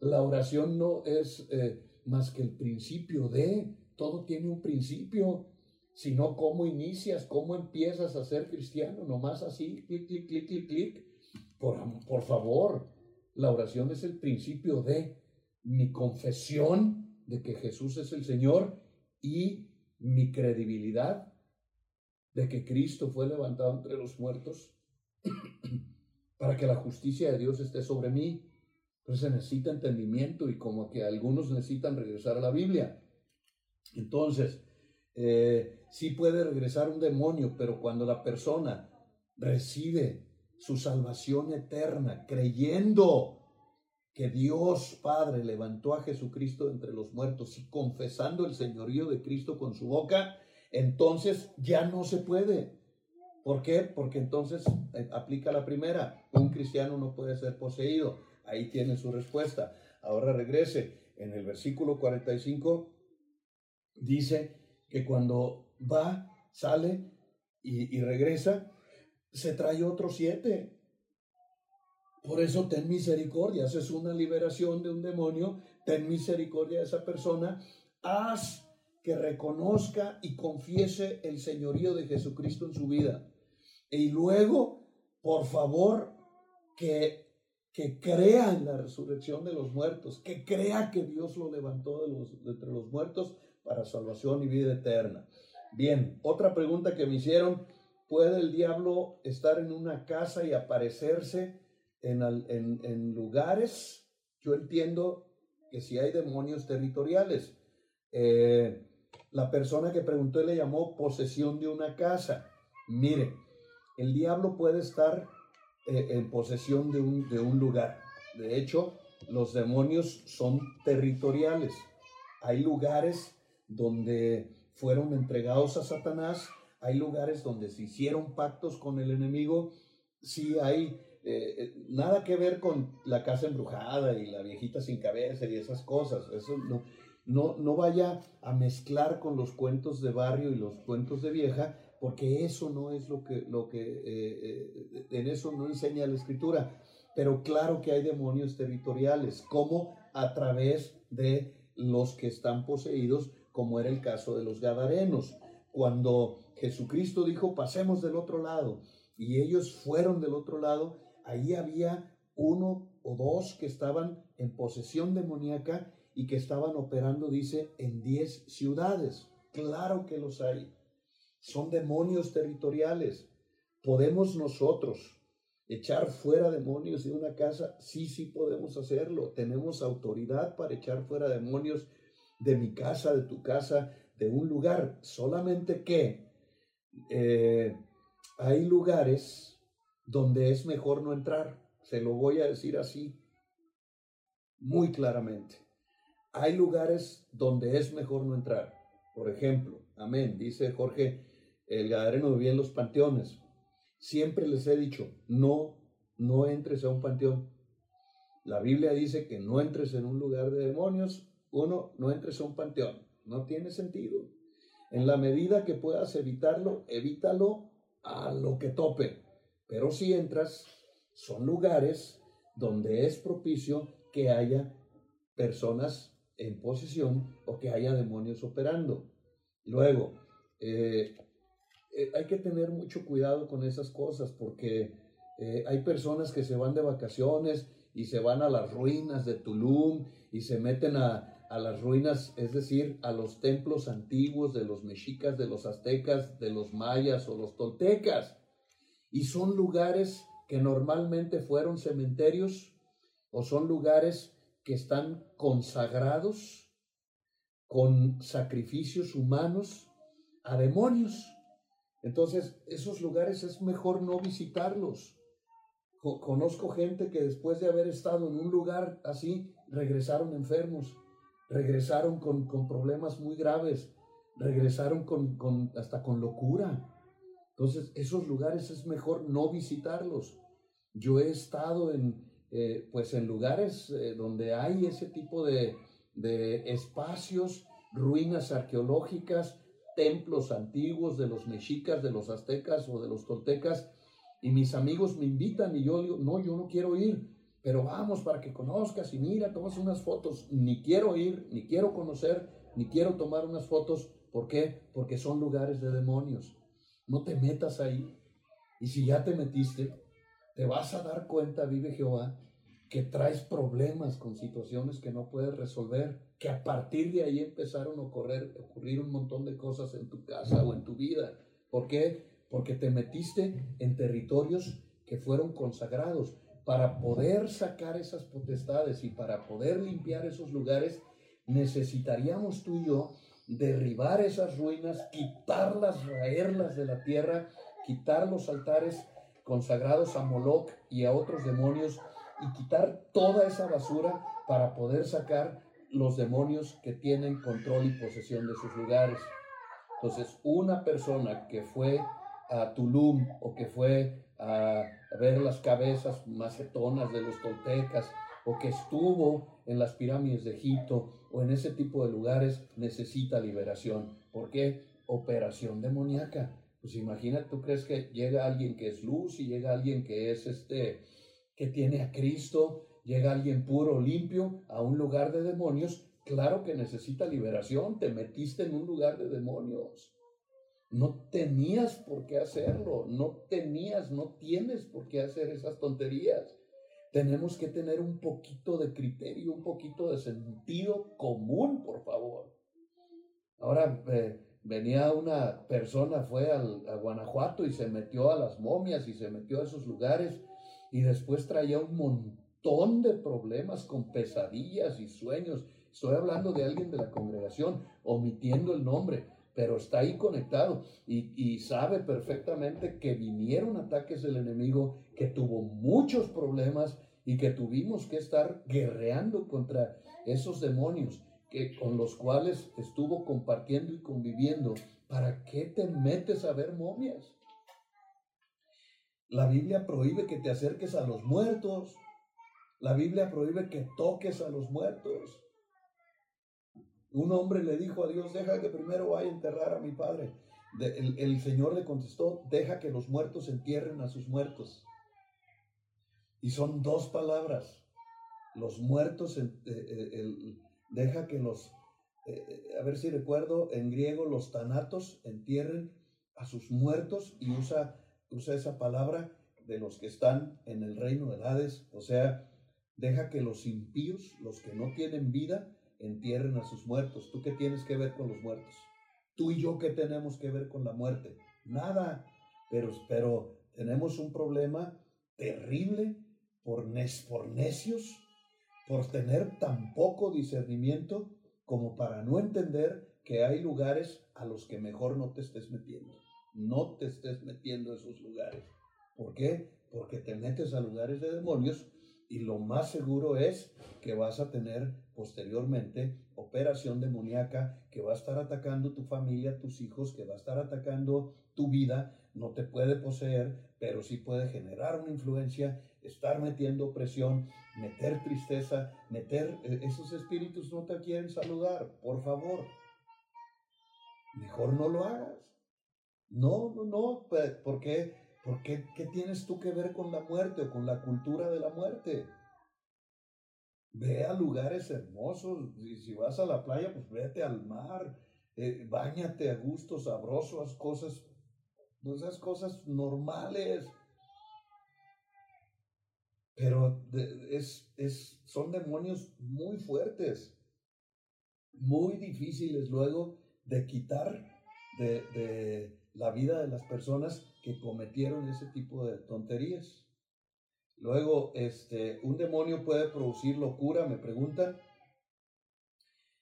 La oración no es eh, más que el principio de todo tiene un principio. Si no, ¿cómo inicias? ¿Cómo empiezas a ser cristiano? Nomás así, clic, clic, clic, clic, clic. Por, por favor, la oración es el principio de mi confesión de que Jesús es el Señor y mi credibilidad de que Cristo fue levantado entre los muertos para que la justicia de Dios esté sobre mí. Entonces se necesita entendimiento y como que algunos necesitan regresar a la Biblia. Entonces, eh, sí puede regresar un demonio, pero cuando la persona recibe su salvación eterna, creyendo que Dios Padre levantó a Jesucristo entre los muertos y confesando el señorío de Cristo con su boca, entonces ya no se puede. ¿Por qué? Porque entonces eh, aplica la primera, un cristiano no puede ser poseído. Ahí tiene su respuesta. Ahora regrese. En el versículo 45 dice que cuando va, sale y, y regresa, se trae otros siete. Por eso ten misericordia, haces una liberación de un demonio, ten misericordia de esa persona, haz que reconozca y confiese el señorío de Jesucristo en su vida. Y luego, por favor, que, que crea en la resurrección de los muertos, que crea que Dios lo levantó de, los, de entre los muertos para salvación y vida eterna. Bien, otra pregunta que me hicieron, ¿puede el diablo estar en una casa y aparecerse en, en, lugares? Yo entiendo que si hay demonios territoriales. Eh, la persona que preguntó le llamó posesión de una casa. Mire, el diablo puede estar eh, en posesión de un, de un lugar. De hecho, los demonios son territoriales. Hay lugares donde fueron entregados a Satanás, hay lugares donde se hicieron pactos con el enemigo, sí hay eh, eh, nada que ver con la casa embrujada y la viejita sin cabeza y esas cosas, eso no, no, no vaya a mezclar con los cuentos de barrio y los cuentos de vieja, porque eso no es lo que, lo que eh, en eso no enseña la escritura. Pero claro que hay demonios territoriales, como a través de los que están poseídos como era el caso de los Gadarenos. Cuando Jesucristo dijo, pasemos del otro lado, y ellos fueron del otro lado, ahí había uno o dos que estaban en posesión demoníaca y que estaban operando, dice, en diez ciudades. Claro que los hay. Son demonios territoriales. ¿Podemos nosotros echar fuera demonios de una casa? Sí, sí podemos hacerlo. Tenemos autoridad para echar fuera demonios de mi casa, de tu casa, de un lugar. Solamente que eh, hay lugares donde es mejor no entrar. Se lo voy a decir así muy claramente. Hay lugares donde es mejor no entrar. Por ejemplo, amén, dice Jorge, el gadareno vivía en los panteones. Siempre les he dicho, no, no entres a un panteón. La Biblia dice que no entres en un lugar de demonios uno, no entres a un panteón. No tiene sentido. En la medida que puedas evitarlo, evítalo a lo que tope. Pero si entras, son lugares donde es propicio que haya personas en posesión o que haya demonios operando. Luego, eh, eh, hay que tener mucho cuidado con esas cosas porque eh, hay personas que se van de vacaciones y se van a las ruinas de Tulum y se meten a, a las ruinas, es decir, a los templos antiguos de los mexicas, de los aztecas, de los mayas o los toltecas. Y son lugares que normalmente fueron cementerios o son lugares que están consagrados con sacrificios humanos a demonios. Entonces, esos lugares es mejor no visitarlos. Conozco gente que después de haber estado en un lugar así, regresaron enfermos regresaron con, problemas muy graves, regresaron con, hasta con locura. Entonces, esos lugares es mejor no visitarlos. Yo he estado en, eh, pues en lugares eh, donde hay ese tipo de, de espacios, ruinas arqueológicas, templos antiguos de los mexicas, de los aztecas o de los toltecas, y mis amigos me invitan y yo digo, no, yo no quiero ir pero vamos para que conozcas y mira, tomas unas fotos. Ni quiero ir, ni quiero conocer, ni quiero tomar unas fotos. ¿Por qué? Porque son lugares de demonios. No te metas ahí. Y si ya te metiste, te vas a dar cuenta, vive Jehová, que traes problemas con situaciones que no puedes resolver, que a partir de ahí empezaron a ocurrir, ocurrir un montón de cosas en tu casa o en tu vida. ¿Por qué? Porque te metiste en territorios que fueron consagrados para poder sacar esas potestades y para poder limpiar esos lugares, necesitaríamos tú y yo derribar esas ruinas, quitarlas, raerlas de la tierra, quitar los altares consagrados a Moloch y a otros demonios y quitar toda esa basura para poder sacar los demonios que tienen control y posesión de sus lugares. Entonces, una persona que fue a Tulum o que fue a ver las cabezas macetonas de los toltecas o que estuvo en las pirámides de Egipto o en ese tipo de lugares necesita liberación. ¿Por qué? Operación demoníaca. Pues imagina, tú crees que llega alguien que es luz y llega alguien que es este, que tiene a Cristo, llega alguien puro, limpio, a un lugar de demonios, claro que necesita liberación, te metiste en un lugar de demonios. No tenías por qué hacerlo, no tenías, no tienes por qué hacer esas tonterías. Tenemos que tener un poquito de criterio, un poquito de sentido común, por favor. Ahora, eh, venía una persona, fue al, a Guanajuato y se metió a las momias y se metió a esos lugares y después traía un montón de problemas con pesadillas y sueños. Estoy hablando de alguien de la congregación, omitiendo el nombre, pero está ahí conectado y, sabe perfectamente que vinieron ataques del enemigo, que tuvo muchos problemas y que tuvimos que estar guerreando contra esos demonios que, con los cuales estuvo compartiendo y conviviendo, ¿para qué te metes a ver momias? La Biblia prohíbe que te acerques a los muertos. La Biblia prohíbe que toques a los muertos. Un hombre le dijo a Dios, deja que primero vaya a enterrar a mi padre. el, Señor le contestó, deja que los muertos entierren a sus muertos. Y son dos palabras. Los muertos, eh, eh, deja que los, eh, a ver si recuerdo, en griego los tanatos entierren a sus muertos y usa, usa esa palabra de los que están en el reino del Hades, o sea, deja que los impíos, los que no tienen vida, entierren a sus muertos. ¿Tú qué tienes que ver con los muertos? Tú y yo qué tenemos que ver con la muerte? Nada, pero, pero tenemos un problema terrible por, por necios por tener tan poco discernimiento como para no entender que hay lugares a los que mejor no te estés metiendo. No te estés metiendo a esos lugares. ¿Por qué? Porque te metes a lugares de demonios y lo más seguro es que vas a tener posteriormente operación demoníaca que va a estar atacando tu familia, tus hijos, que va a estar atacando tu vida, no te puede poseer, pero sí puede generar una influencia estar metiendo presión, meter tristeza, meter eh, esos espíritus no te quieren saludar, por favor. Mejor no lo hagas. No, no, no, ¿por qué? ¿Por qué, tienes tú que ver con la muerte o con la cultura de la muerte? Ve a lugares hermosos, y si vas a la playa, pues vete al mar, eh, bañate a gusto, sabroso, haz cosas, pues esas cosas normales pero es, es, son demonios muy fuertes, muy difíciles luego de quitar de, de la vida de las personas que cometieron ese tipo de tonterías. Luego, este, un demonio puede producir locura, me preguntan.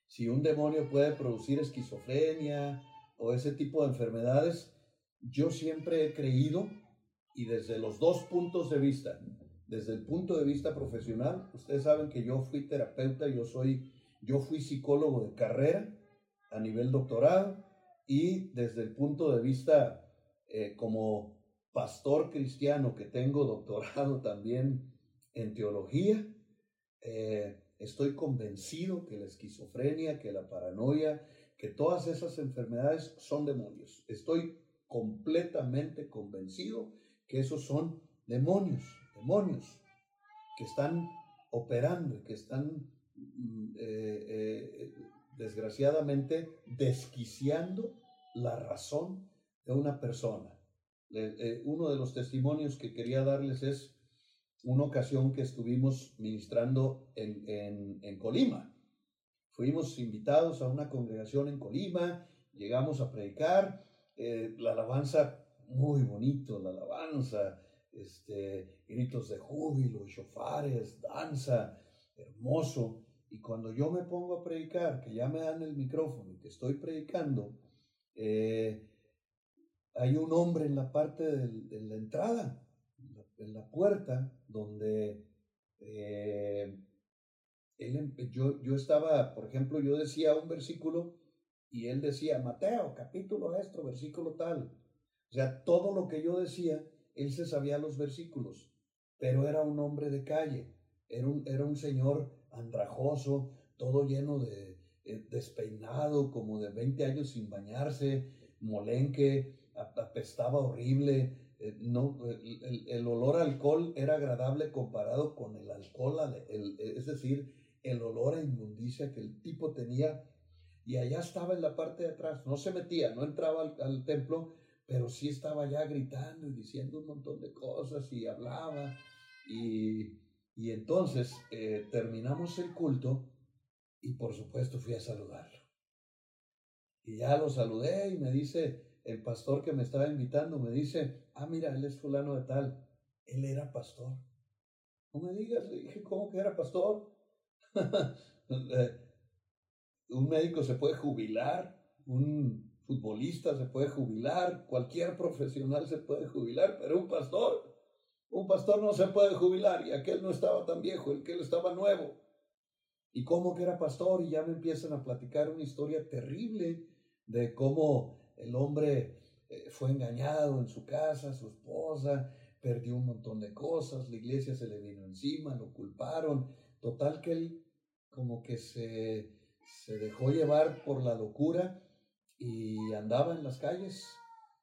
Si un demonio puede producir esquizofrenia o ese tipo de enfermedades, yo siempre he creído, y desde los dos puntos de vista, desde el punto de vista profesional, ustedes saben que yo fui terapeuta, yo soy, yo fui psicólogo de carrera a nivel doctorado y desde el punto de vista eh, como pastor cristiano que tengo doctorado también en teología, eh, estoy convencido que la esquizofrenia, que la paranoia, que todas esas enfermedades son demonios. Estoy completamente convencido que esos son demonios demonios que están operando, que están mm, eh, desgraciadamente desquiciando la razón de una persona. Eh, uno de los testimonios que quería darles es una ocasión que estuvimos ministrando en, en Colima. Fuimos invitados a una congregación en Colima, llegamos a predicar, la alabanza, muy bonito, la alabanza, este, gritos de júbilo, shofares, danza, hermoso. Y cuando yo me pongo a predicar, que ya me dan el micrófono y que estoy predicando, eh, hay un hombre en la parte de, la entrada, en la, puerta, donde eh, él, yo, yo estaba, por ejemplo, yo decía un versículo y él decía, Mateo, capítulo esto, versículo tal. O sea, todo lo que yo decía, él se sabía los versículos, pero era un hombre de calle, era un, era un señor andrajoso, todo lleno de eh, despeinado, como de 20 años sin bañarse, molenque, apestaba horrible, eh, no, el, olor a alcohol era agradable comparado con el alcohol, es decir, el olor a inmundicia que el tipo tenía. Y allá estaba en la parte de atrás, no se metía, no entraba al, templo, pero sí estaba ya gritando y diciendo un montón de cosas y hablaba. Y, y entonces eh, terminamos el culto y por supuesto fui a saludarlo. Y ya lo saludé y me dice, el pastor que me estaba invitando me dice, ah, mira, él es fulano de tal. Él era pastor. No me digas, le dije, ¿cómo que era pastor? Un médico se puede jubilar, un futbolista se puede jubilar, cualquier profesional se puede jubilar, pero un pastor, un pastor no se puede jubilar y aquel no estaba tan viejo, el que él estaba nuevo. ¿Y cómo que era pastor? Y ya me empiezan a platicar una historia terrible de cómo el hombre eh, fue engañado en su casa, su esposa, perdió un montón de cosas, la iglesia se le vino encima, lo culparon. Total que él como que se, se dejó llevar por la locura y andaba en las calles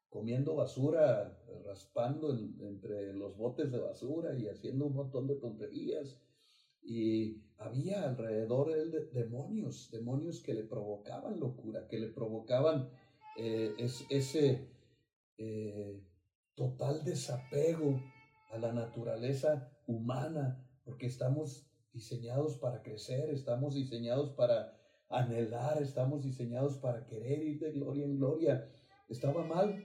comiendo basura, raspando entre los botes de basura y haciendo un montón de tonterías. Y había alrededor de él demonios, demonios que le provocaban locura, que le provocaban eh, es, ese eh, total desapego a la naturaleza humana, porque estamos diseñados para crecer, estamos diseñados para anhelar, estamos diseñados para querer ir de gloria en gloria. Estaba mal.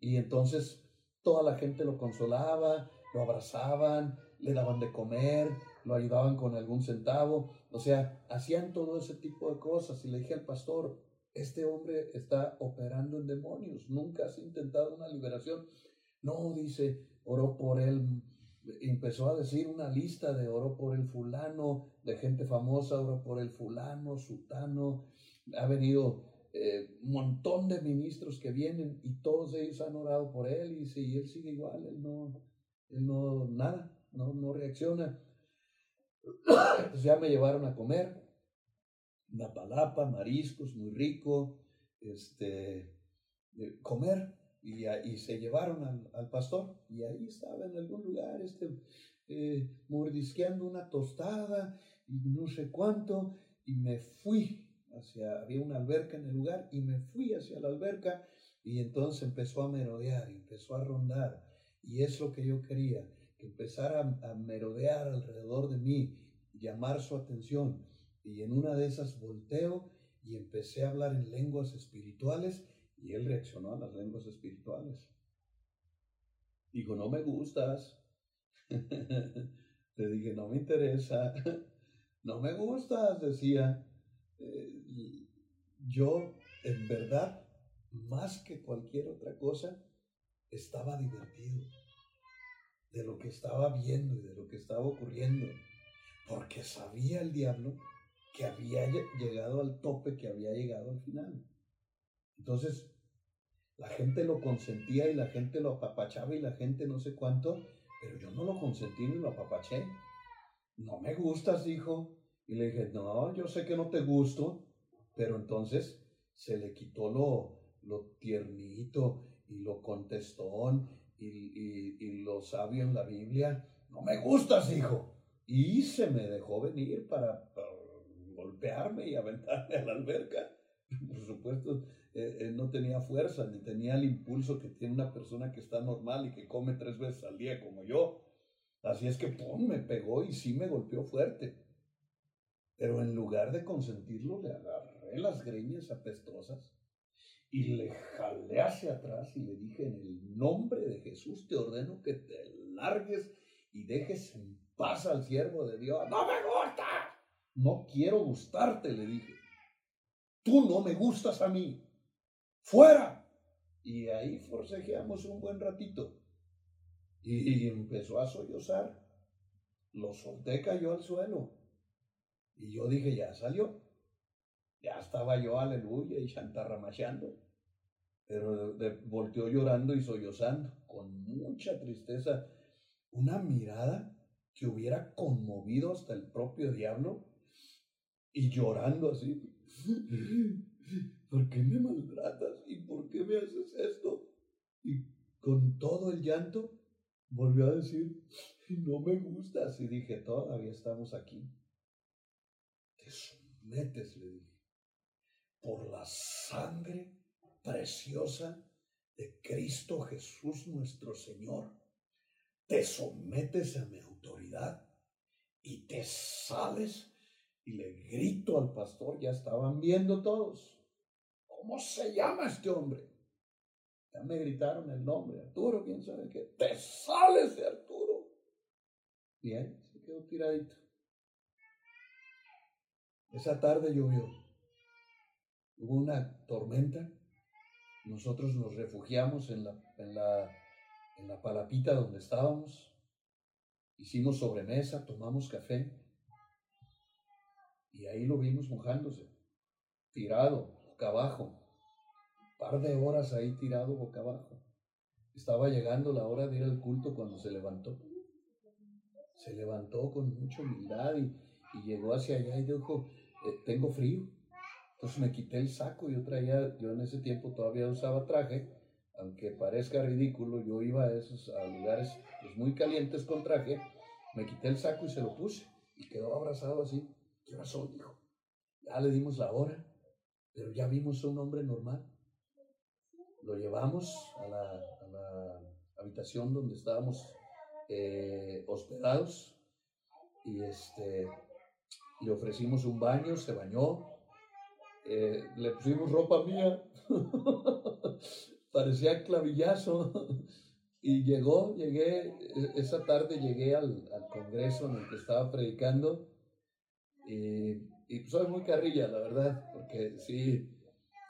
Y entonces toda la gente lo consolaba, lo abrazaban, le daban de comer, lo ayudaban con algún centavo. O sea, hacían todo ese tipo de cosas. Y le dije al pastor, este hombre está operando en demonios, nunca has intentado una liberación. No, dice, oró por él, empezó a decir una lista de oro por el fulano, de gente famosa, oro por el fulano, sutano, ha venido eh, un montón de ministros que vienen y todos ellos han orado por él y si él sigue igual, él no, él no, nada, no, no reacciona. Ya me llevaron a comer, una palapa, mariscos, muy rico, este, comer, y, y, se llevaron al, al, pastor, y ahí estaba en algún lugar, este, eh, mordisqueando una tostada, y no sé cuánto, y me fui hacia, había una alberca en el lugar, y me fui hacia la alberca, y entonces empezó a merodear, empezó a rondar, y es lo que yo quería, que empezara a, a merodear alrededor de mí, llamar su atención, y en una de esas volteo y empecé a hablar en lenguas espirituales y él reaccionó a las lenguas espirituales. Dijo, no me gustas. Le dije, no me interesa. no me gustas, decía. Eh, yo, en verdad, más que cualquier otra cosa, estaba divertido de lo que estaba viendo y de lo que estaba ocurriendo, porque sabía el diablo que había llegado al tope, que había llegado al final. Entonces, la gente lo consentía y la gente lo apapachaba y la gente no sé cuánto, pero yo no lo consentí ni lo apapaché. No me gustas, dijo. Y le dije, no, yo sé que no te gusto, pero entonces se le quitó lo, lo tiernito y lo contestón y, y, y lo sabio en la Biblia. No me gustas, hijo. Y se me dejó venir para golpearme y aventarme a la alberca. Por supuesto, eh, él no tenía fuerza ni tenía el impulso que tiene una persona que está normal y que come tres veces al día como yo. Así es que, ¡pum!, me pegó y sí me golpeó fuerte. Pero en lugar de consentirlo, le agarré las greñas apestosas y le jalé hacia atrás y le dije, en el nombre de Jesús te ordeno que te largues y dejes en paz al siervo de Dios. No me gusta. No quiero gustarte, le dije. Tú no me gustas a mí. Fuera. Y ahí forcejeamos un buen ratito. Y empezó a sollozar. Lo solté, cayó al suelo. Y yo dije, ya salió. Ya estaba yo, aleluya, y chantarramachando. Pero volteó llorando y sollozando, con mucha tristeza. Una mirada que hubiera conmovido hasta el propio diablo. Y llorando así. ¿Por qué me maltratas? ¿Y por qué me haces esto? Y con todo el llanto volvió a decir, no me gustas. Y dije, todavía estamos aquí. Te sometes, le dije, por la sangre preciosa de Cristo Jesús nuestro Señor. Te sometes a mi autoridad y te sales. Y le grito al pastor, ya estaban viendo todos. ¿Cómo se llama este hombre? Ya me gritaron el nombre, Arturo, quién sabe qué. Te sales de Arturo. Bien, se quedó tiradito. Esa tarde llovió. Hubo una tormenta. Nosotros nos refugiamos en la, en la, en la palapita donde estábamos. Hicimos sobremesa, tomamos café. Y ahí lo vimos mojándose, tirado, boca abajo. Un par de horas ahí tirado boca abajo. Estaba llegando la hora de ir al culto cuando se levantó. Se levantó con mucha humildad y, y llegó hacia allá y dijo, eh, tengo frío. Entonces me quité el saco, yo traía, yo en ese tiempo todavía usaba traje, aunque parezca ridículo, yo iba a esos a lugares pues, muy calientes con traje, me quité el saco y se lo puse y quedó abrazado así. ¿Qué pasó? Dijo. Ya le dimos la hora pero ya vimos a un hombre normal. Lo llevamos a la, habitación donde estábamos eh, hospedados y este, le ofrecimos un baño, se bañó, eh, le pusimos ropa mía, parecía clavillazo. Y llegó, llegué, e, esa tarde llegué al, congreso en el que estaba predicando y y soy muy carrilla, la verdad, porque sí,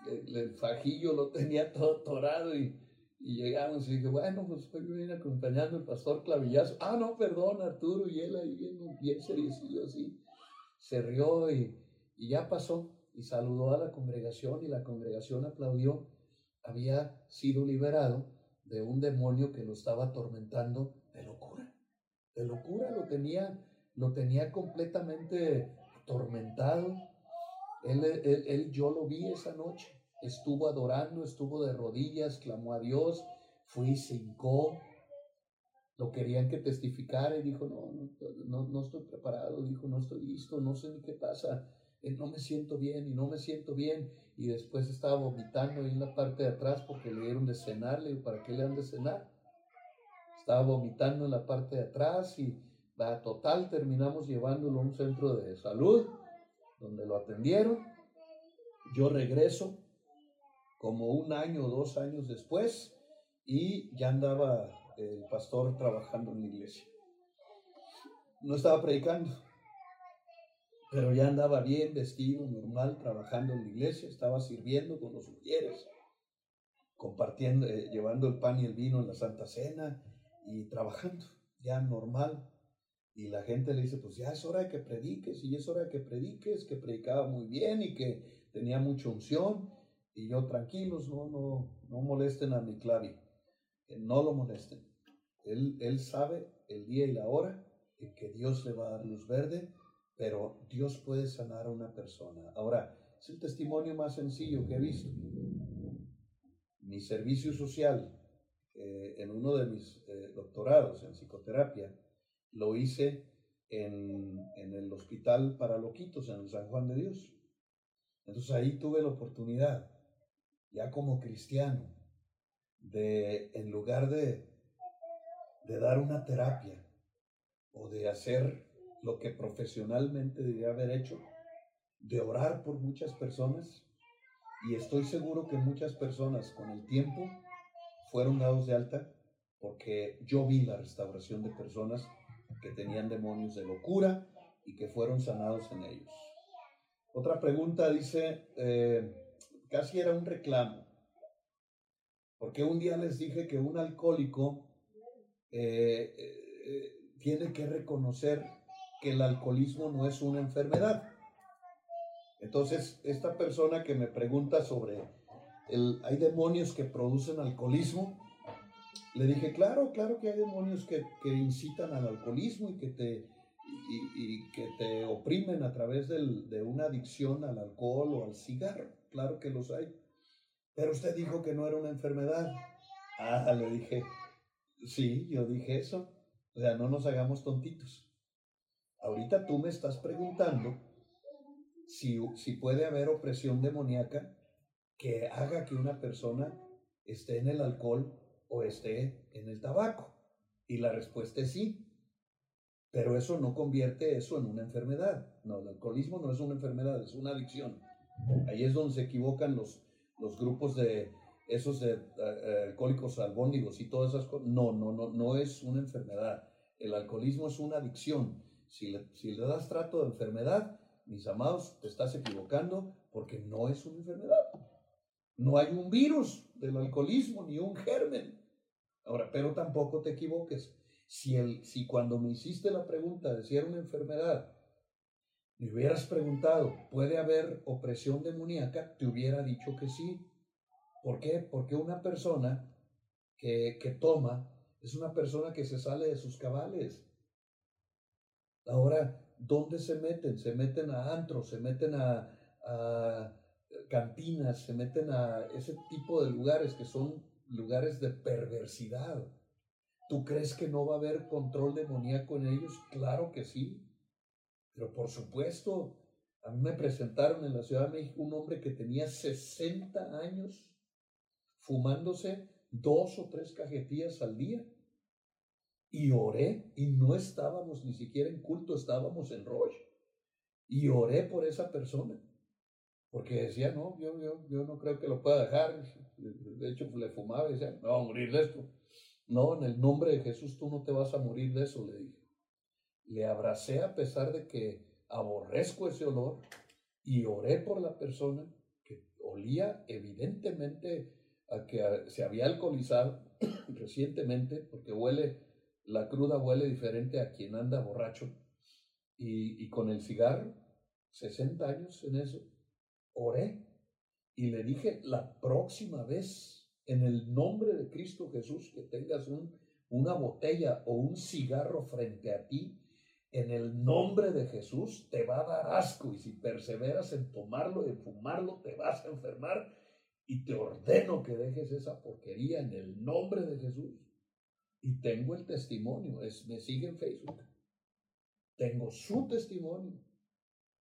el, fajillo lo tenía todo torado y, llegamos y dije, bueno, pues estoy bien acompañando al pastor Clavillazo. Ah, no, perdón, Arturo, y él ahí bien, bien seriecillo así. Se rió y, y ya pasó y saludó a la congregación y la congregación aplaudió. Había sido liberado de un demonio que lo estaba atormentando de locura. De locura lo tenía, lo tenía completamente atormentado. Él, él, yo lo vi esa noche. Estuvo adorando, estuvo de rodillas, clamó a Dios, fue y se hincó. Lo querían que testificara y dijo, no, no, no estoy preparado, dijo, no estoy listo, no sé ni qué pasa, eh, no me siento bien y no me siento bien. Y después estaba vomitando ahí en la parte de atrás porque le dieron de cenar, le ¿para qué le han de cenar? Estaba vomitando en la parte de atrás y Va, total, terminamos llevándolo a un centro de salud donde lo atendieron. Yo regreso como un año o dos años después y ya andaba el pastor trabajando en la iglesia. No estaba predicando, pero ya andaba bien vestido, normal, trabajando en la iglesia, estaba sirviendo con los mujeres, compartiendo, eh, llevando el pan y el vino en la Santa Cena y trabajando, ya normal. Y la gente le dice, pues ya es hora de que prediques, y es hora de que prediques, que predicaba muy bien y que tenía mucha unción. Y yo, tranquilos, no, no, no molesten a mi clavi, que no lo molesten. Él, él sabe el día y la hora en que Dios le va a dar luz verde, pero Dios puede sanar a una persona. Ahora, es el testimonio más sencillo que he visto. Mi servicio social, eh, en uno de mis eh, doctorados en psicoterapia, lo hice en, el hospital para loquitos, en San Juan de Dios. Entonces ahí tuve la oportunidad, ya como cristiano, de, en lugar de, de dar una terapia o de hacer lo que profesionalmente debía haber hecho, de orar por muchas personas, y estoy seguro que muchas personas con el tiempo fueron dados de alta porque yo vi la restauración de personas que tenían demonios de locura y que fueron sanados en ellos. Otra pregunta dice, eh, casi era un reclamo, porque un día les dije que un alcohólico eh, eh, tiene que reconocer que el alcoholismo no es una enfermedad. Entonces, esta persona que me pregunta sobre el, hay demonios que producen alcoholismo, le dije, claro, claro que hay demonios que, incitan al alcoholismo y que te, y, que te oprimen a través de una adicción al alcohol o al cigarro. Claro que los hay. Pero usted dijo que no era una enfermedad. Ah, le dije, sí, yo dije eso. O sea, no nos hagamos tontitos. Ahorita tú me estás preguntando si, si puede haber opresión demoníaca que haga que una persona esté en el alcohol o esté en el tabaco. Y la respuesta es sí. Pero eso no convierte eso en una enfermedad. No, el alcoholismo no es una enfermedad, es una adicción. Ahí es donde se equivocan los, los grupos de esos de eh, alcohólicos albóndigos y todas esas cosas. No, no, no, no es una enfermedad. El alcoholismo es una adicción. Si le, si le das trato de enfermedad, mis amados, te estás equivocando porque no es una enfermedad. No hay un virus del alcoholismo ni un germen. Ahora, pero tampoco te equivoques. Si, el, si cuando me hiciste la pregunta de si era una enfermedad, me hubieras preguntado, ¿puede haber opresión demoníaca? Te hubiera dicho que sí. ¿Por qué? Porque una persona que, que toma es una persona que se sale de sus cabales. Ahora, ¿dónde se meten? Se meten a antros, se meten a, a cantinas, se meten a ese tipo de lugares que son lugares de perversidad. ¿Tú crees que no va a haber control demoníaco en ellos? Claro que sí. Pero por supuesto, a mí me presentaron en la Ciudad de México un hombre que tenía 60 años fumándose dos o tres cajetillas al día. Y oré y no estábamos ni siquiera en culto, estábamos en Roche. Y oré por esa persona. Porque decía, no, yo, yo, yo no creo que lo pueda dejar. De hecho, le fumaba y decía, no va a morir de esto. No, en el nombre de Jesús tú no te vas a morir de eso, le dije. Le abracé a pesar de que aborrezco ese olor y oré por la persona que olía evidentemente a que se había alcoholizado recientemente, porque huele, la cruda huele diferente a quien anda borracho. Y, y con el cigarro, 60 años en eso, oré y le dije, la próxima vez, en el nombre de Cristo Jesús, que tengas un, una botella o un cigarro frente a ti, en el nombre de Jesús te va a dar asco y si perseveras en tomarlo y en fumarlo, te vas a enfermar y te ordeno que dejes esa porquería en el nombre de Jesús. Y tengo el testimonio, es, me sigue en Facebook. Tengo su testimonio,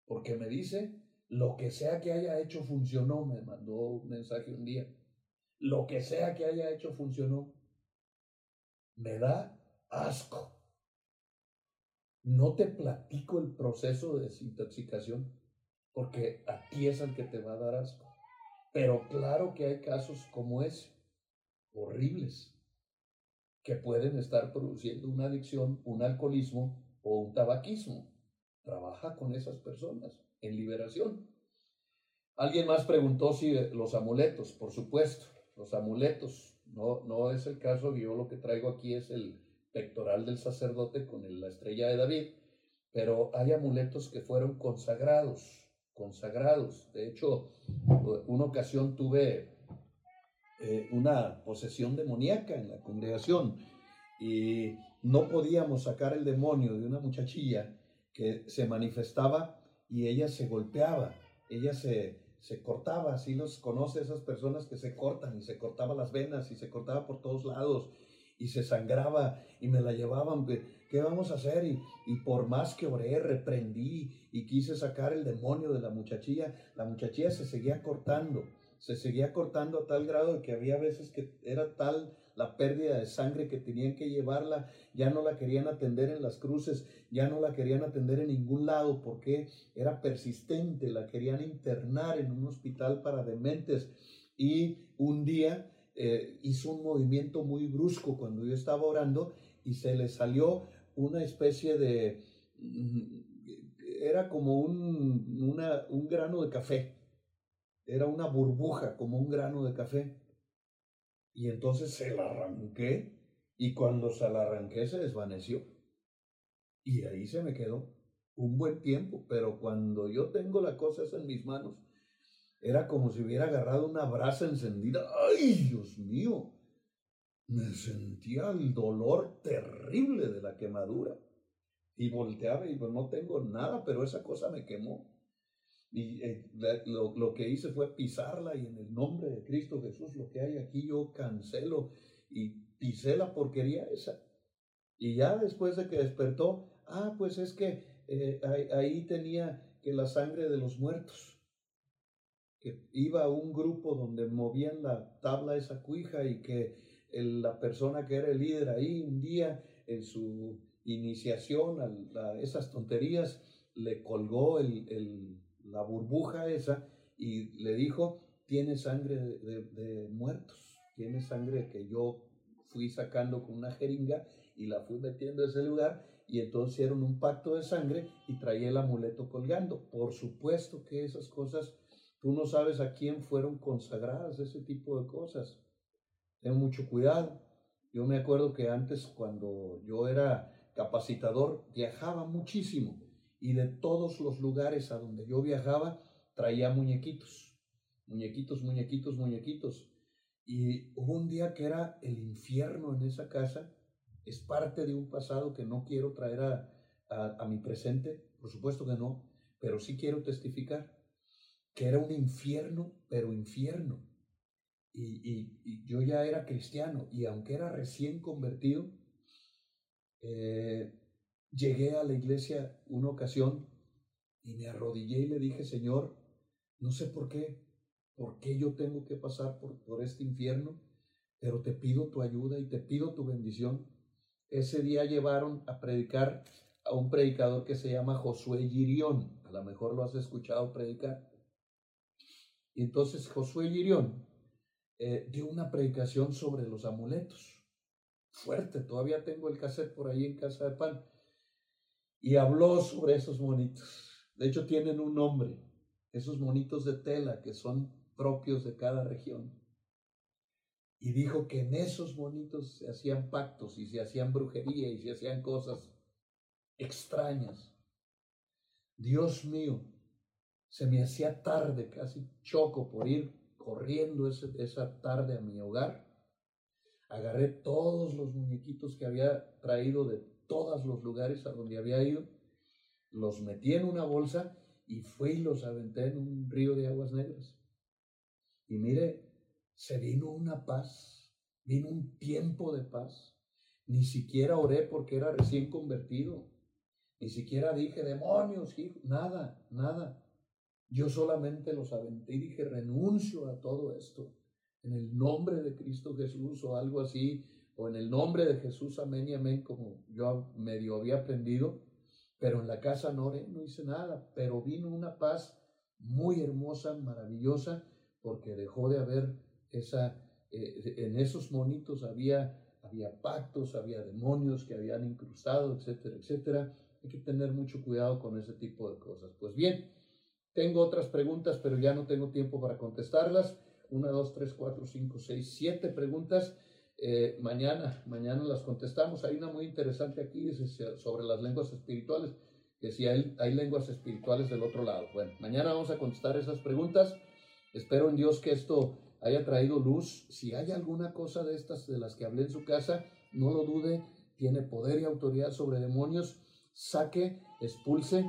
porque me dice, lo que sea que haya hecho funcionó, me mandó un mensaje un día. Lo que sea que haya hecho funcionó. Me da asco. No te platico el proceso de desintoxicación porque a ti es el que te va a dar asco. Pero claro que hay casos como ese, horribles, que pueden estar produciendo una adicción, un alcoholismo o un tabaquismo. Trabaja con esas personas en liberación. Alguien más preguntó si los amuletos, por supuesto, los amuletos. No, no es el caso, yo lo que traigo aquí es el pectoral del sacerdote con la estrella de David, pero hay amuletos que fueron consagrados, consagrados. De hecho, una ocasión tuve eh, una posesión demoníaca en la congregación y no podíamos sacar el demonio de una muchachilla que se manifestaba y ella se golpeaba, ella se, se cortaba, así los conoce esas personas que se cortan y se cortaba las venas y se cortaba por todos lados y se sangraba y me la llevaban, ¿qué vamos a hacer? Y, y por más que oré, reprendí y quise sacar el demonio de la muchachilla, la muchachilla se seguía cortando, se seguía cortando a tal grado que había veces que era tal la pérdida de sangre que tenían que llevarla, ya no la querían atender en las cruces, ya no la querían atender en ningún lado porque era persistente, la querían internar en un hospital para dementes y un día eh, hizo un movimiento muy brusco cuando yo estaba orando y se le salió una especie de, mm, era como un, una- un grano de café, era una burbuja como un grano de café. Y entonces se la arranqué y cuando se la arranqué se desvaneció. Y ahí se me quedó un buen tiempo, pero cuando yo tengo la cosa en mis manos, era como si hubiera agarrado una brasa encendida. ¡Ay, Dios mío! Me sentía el dolor terrible de la quemadura. Y volteaba y pues no tengo nada, pero esa cosa me quemó. Y eh, lo, lo que hice fue pisarla y en el nombre de Cristo Jesús, lo que hay aquí yo cancelo y pisé la porquería esa. Y ya después de que despertó, ah, pues es que eh, ahí, tenía que la sangre de los muertos, que iba a un grupo donde movían la tabla esa cuija y que la persona que era el líder ahí un día en su iniciación a, esas tonterías le colgó el- la burbuja esa y le dijo, tiene sangre de, muertos, tiene sangre que yo fui sacando con una jeringa y la fui metiendo en ese lugar y entonces hicieron un pacto de sangre y traía el amuleto colgando. Por supuesto que esas cosas, tú no sabes a quién fueron consagradas ese tipo de cosas. Ten mucho cuidado. Yo me acuerdo que antes cuando yo era capacitador viajaba muchísimo y de todos los lugares a donde yo viajaba traía muñequitos, muñequitos, muñequitos, muñequitos. Y hubo un día que era el infierno en esa casa, es parte de un pasado que no quiero traer a, a- mi presente, por supuesto que no, pero sí quiero testificar que era un infierno, pero infierno. Y, y- y yo ya era cristiano y aunque era recién convertido, eh, llegué a la iglesia una ocasión y me arrodillé y le dije, Señor, no sé por qué, por qué yo tengo que pasar por, por este infierno, pero te pido tu ayuda y te pido tu bendición. Ese día llevaron a predicar a un predicador que se llama Josué Girión, a lo mejor lo has escuchado predicar. Y entonces Josué Girión eh, dio una predicación sobre los amuletos. Fuerte, todavía tengo el cassette por ahí en Casa de Pan. Y habló sobre esos monitos. De hecho, tienen un nombre. Esos monitos de tela que son propios de cada región. Y dijo que en esos monitos se hacían pactos y se hacían brujería y se hacían cosas extrañas. Dios mío, se me hacía tarde, casi choco por ir corriendo esa tarde a mi hogar. Agarré todos los muñequitos que había traído de todos los lugares a donde había ido, los metí en una bolsa y fui y los aventé en un río de aguas negras. Y mire, se vino una paz, vino un tiempo de paz. Ni siquiera oré porque era recién convertido. Ni siquiera dije, demonios, hijo, nada, nada. Yo solamente los aventé y dije, renuncio a todo esto. En el nombre de Cristo Jesús o algo así, o en el nombre de Jesús, amén y amén, como yo medio había aprendido. Pero en la casa no no hice nada. Pero vino una paz muy hermosa, maravillosa, porque dejó de haber esa, eh, en esos monitos había, había pactos, había demonios que habían incrustado, etcétera, etcétera. Hay que tener mucho cuidado con ese tipo de cosas. Pues bien, tengo otras preguntas, pero ya no tengo tiempo para contestarlas. Una, dos, tres, cuatro, cinco, seis, siete preguntas. Eh, mañana, mañana las contestamos. Hay una muy interesante aquí sobre las lenguas espirituales, que si hay, hay lenguas espirituales del otro lado. Bueno, mañana vamos a contestar esas preguntas. Espero en Dios que esto haya traído luz. Si hay alguna cosa de estas de las que hablé en su casa, no lo dude, tiene poder y autoridad sobre demonios. Saque, expulse,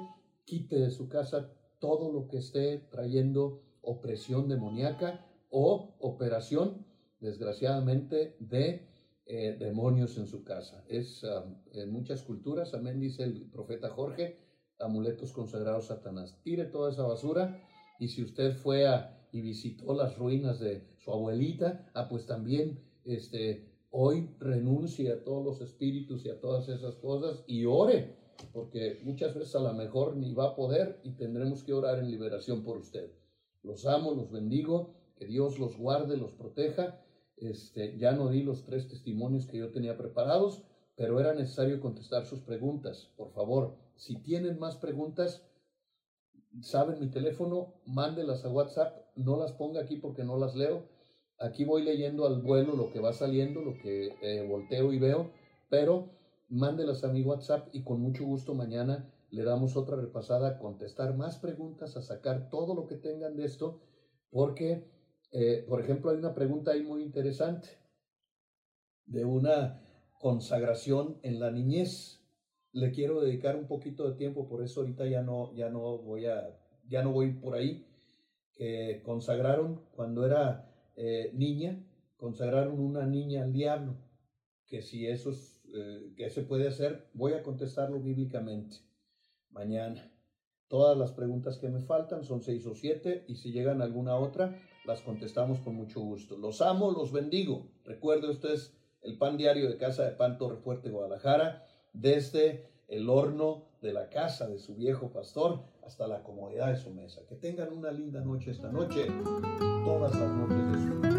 quite de su casa todo lo que esté trayendo opresión demoníaca o operación, desgraciadamente, de eh, demonios en su casa. Es um, en muchas culturas, amén, dice el profeta Jorge, amuletos consagrados a Satanás. Tire toda esa basura y si usted fue a, y visitó las ruinas de su abuelita, ah, pues también este, hoy renuncie a todos los espíritus y a todas esas cosas y ore, porque muchas veces a lo mejor ni va a poder y tendremos que orar en liberación por usted. Los amo, los bendigo, que Dios los guarde, los proteja. Este, ya no di los tres testimonios que yo tenía preparados, pero era necesario contestar sus preguntas. Por favor, si tienen más preguntas, saben mi teléfono, mándelas a WhatsApp, no las ponga aquí porque no las leo. Aquí voy leyendo al vuelo lo que va saliendo, lo que eh, volteo y veo, pero mándelas a mi WhatsApp y con mucho gusto mañana le damos otra repasada, a contestar más preguntas, a sacar todo lo que tengan de esto, porque, eh, por ejemplo, hay una pregunta ahí muy interesante de una consagración en la niñez. Le quiero dedicar un poquito de tiempo, por eso ahorita ya no, ya no voy a, ya no voy por ahí. que consagraron cuando era eh, niña, consagraron una niña al diablo, que si eso es, eh, que se puede hacer, voy a contestarlo bíblicamente mañana. Todas las preguntas que me faltan son seis o siete y si llegan alguna otra, las contestamos con mucho gusto. Los amo, los bendigo. Recuerde, esto es el pan diario de Casa de Pan Torre Fuerte, Guadalajara, desde el horno de la casa de su viejo pastor hasta la comodidad de su mesa. Que tengan una linda noche esta noche, todas las noches de su vida.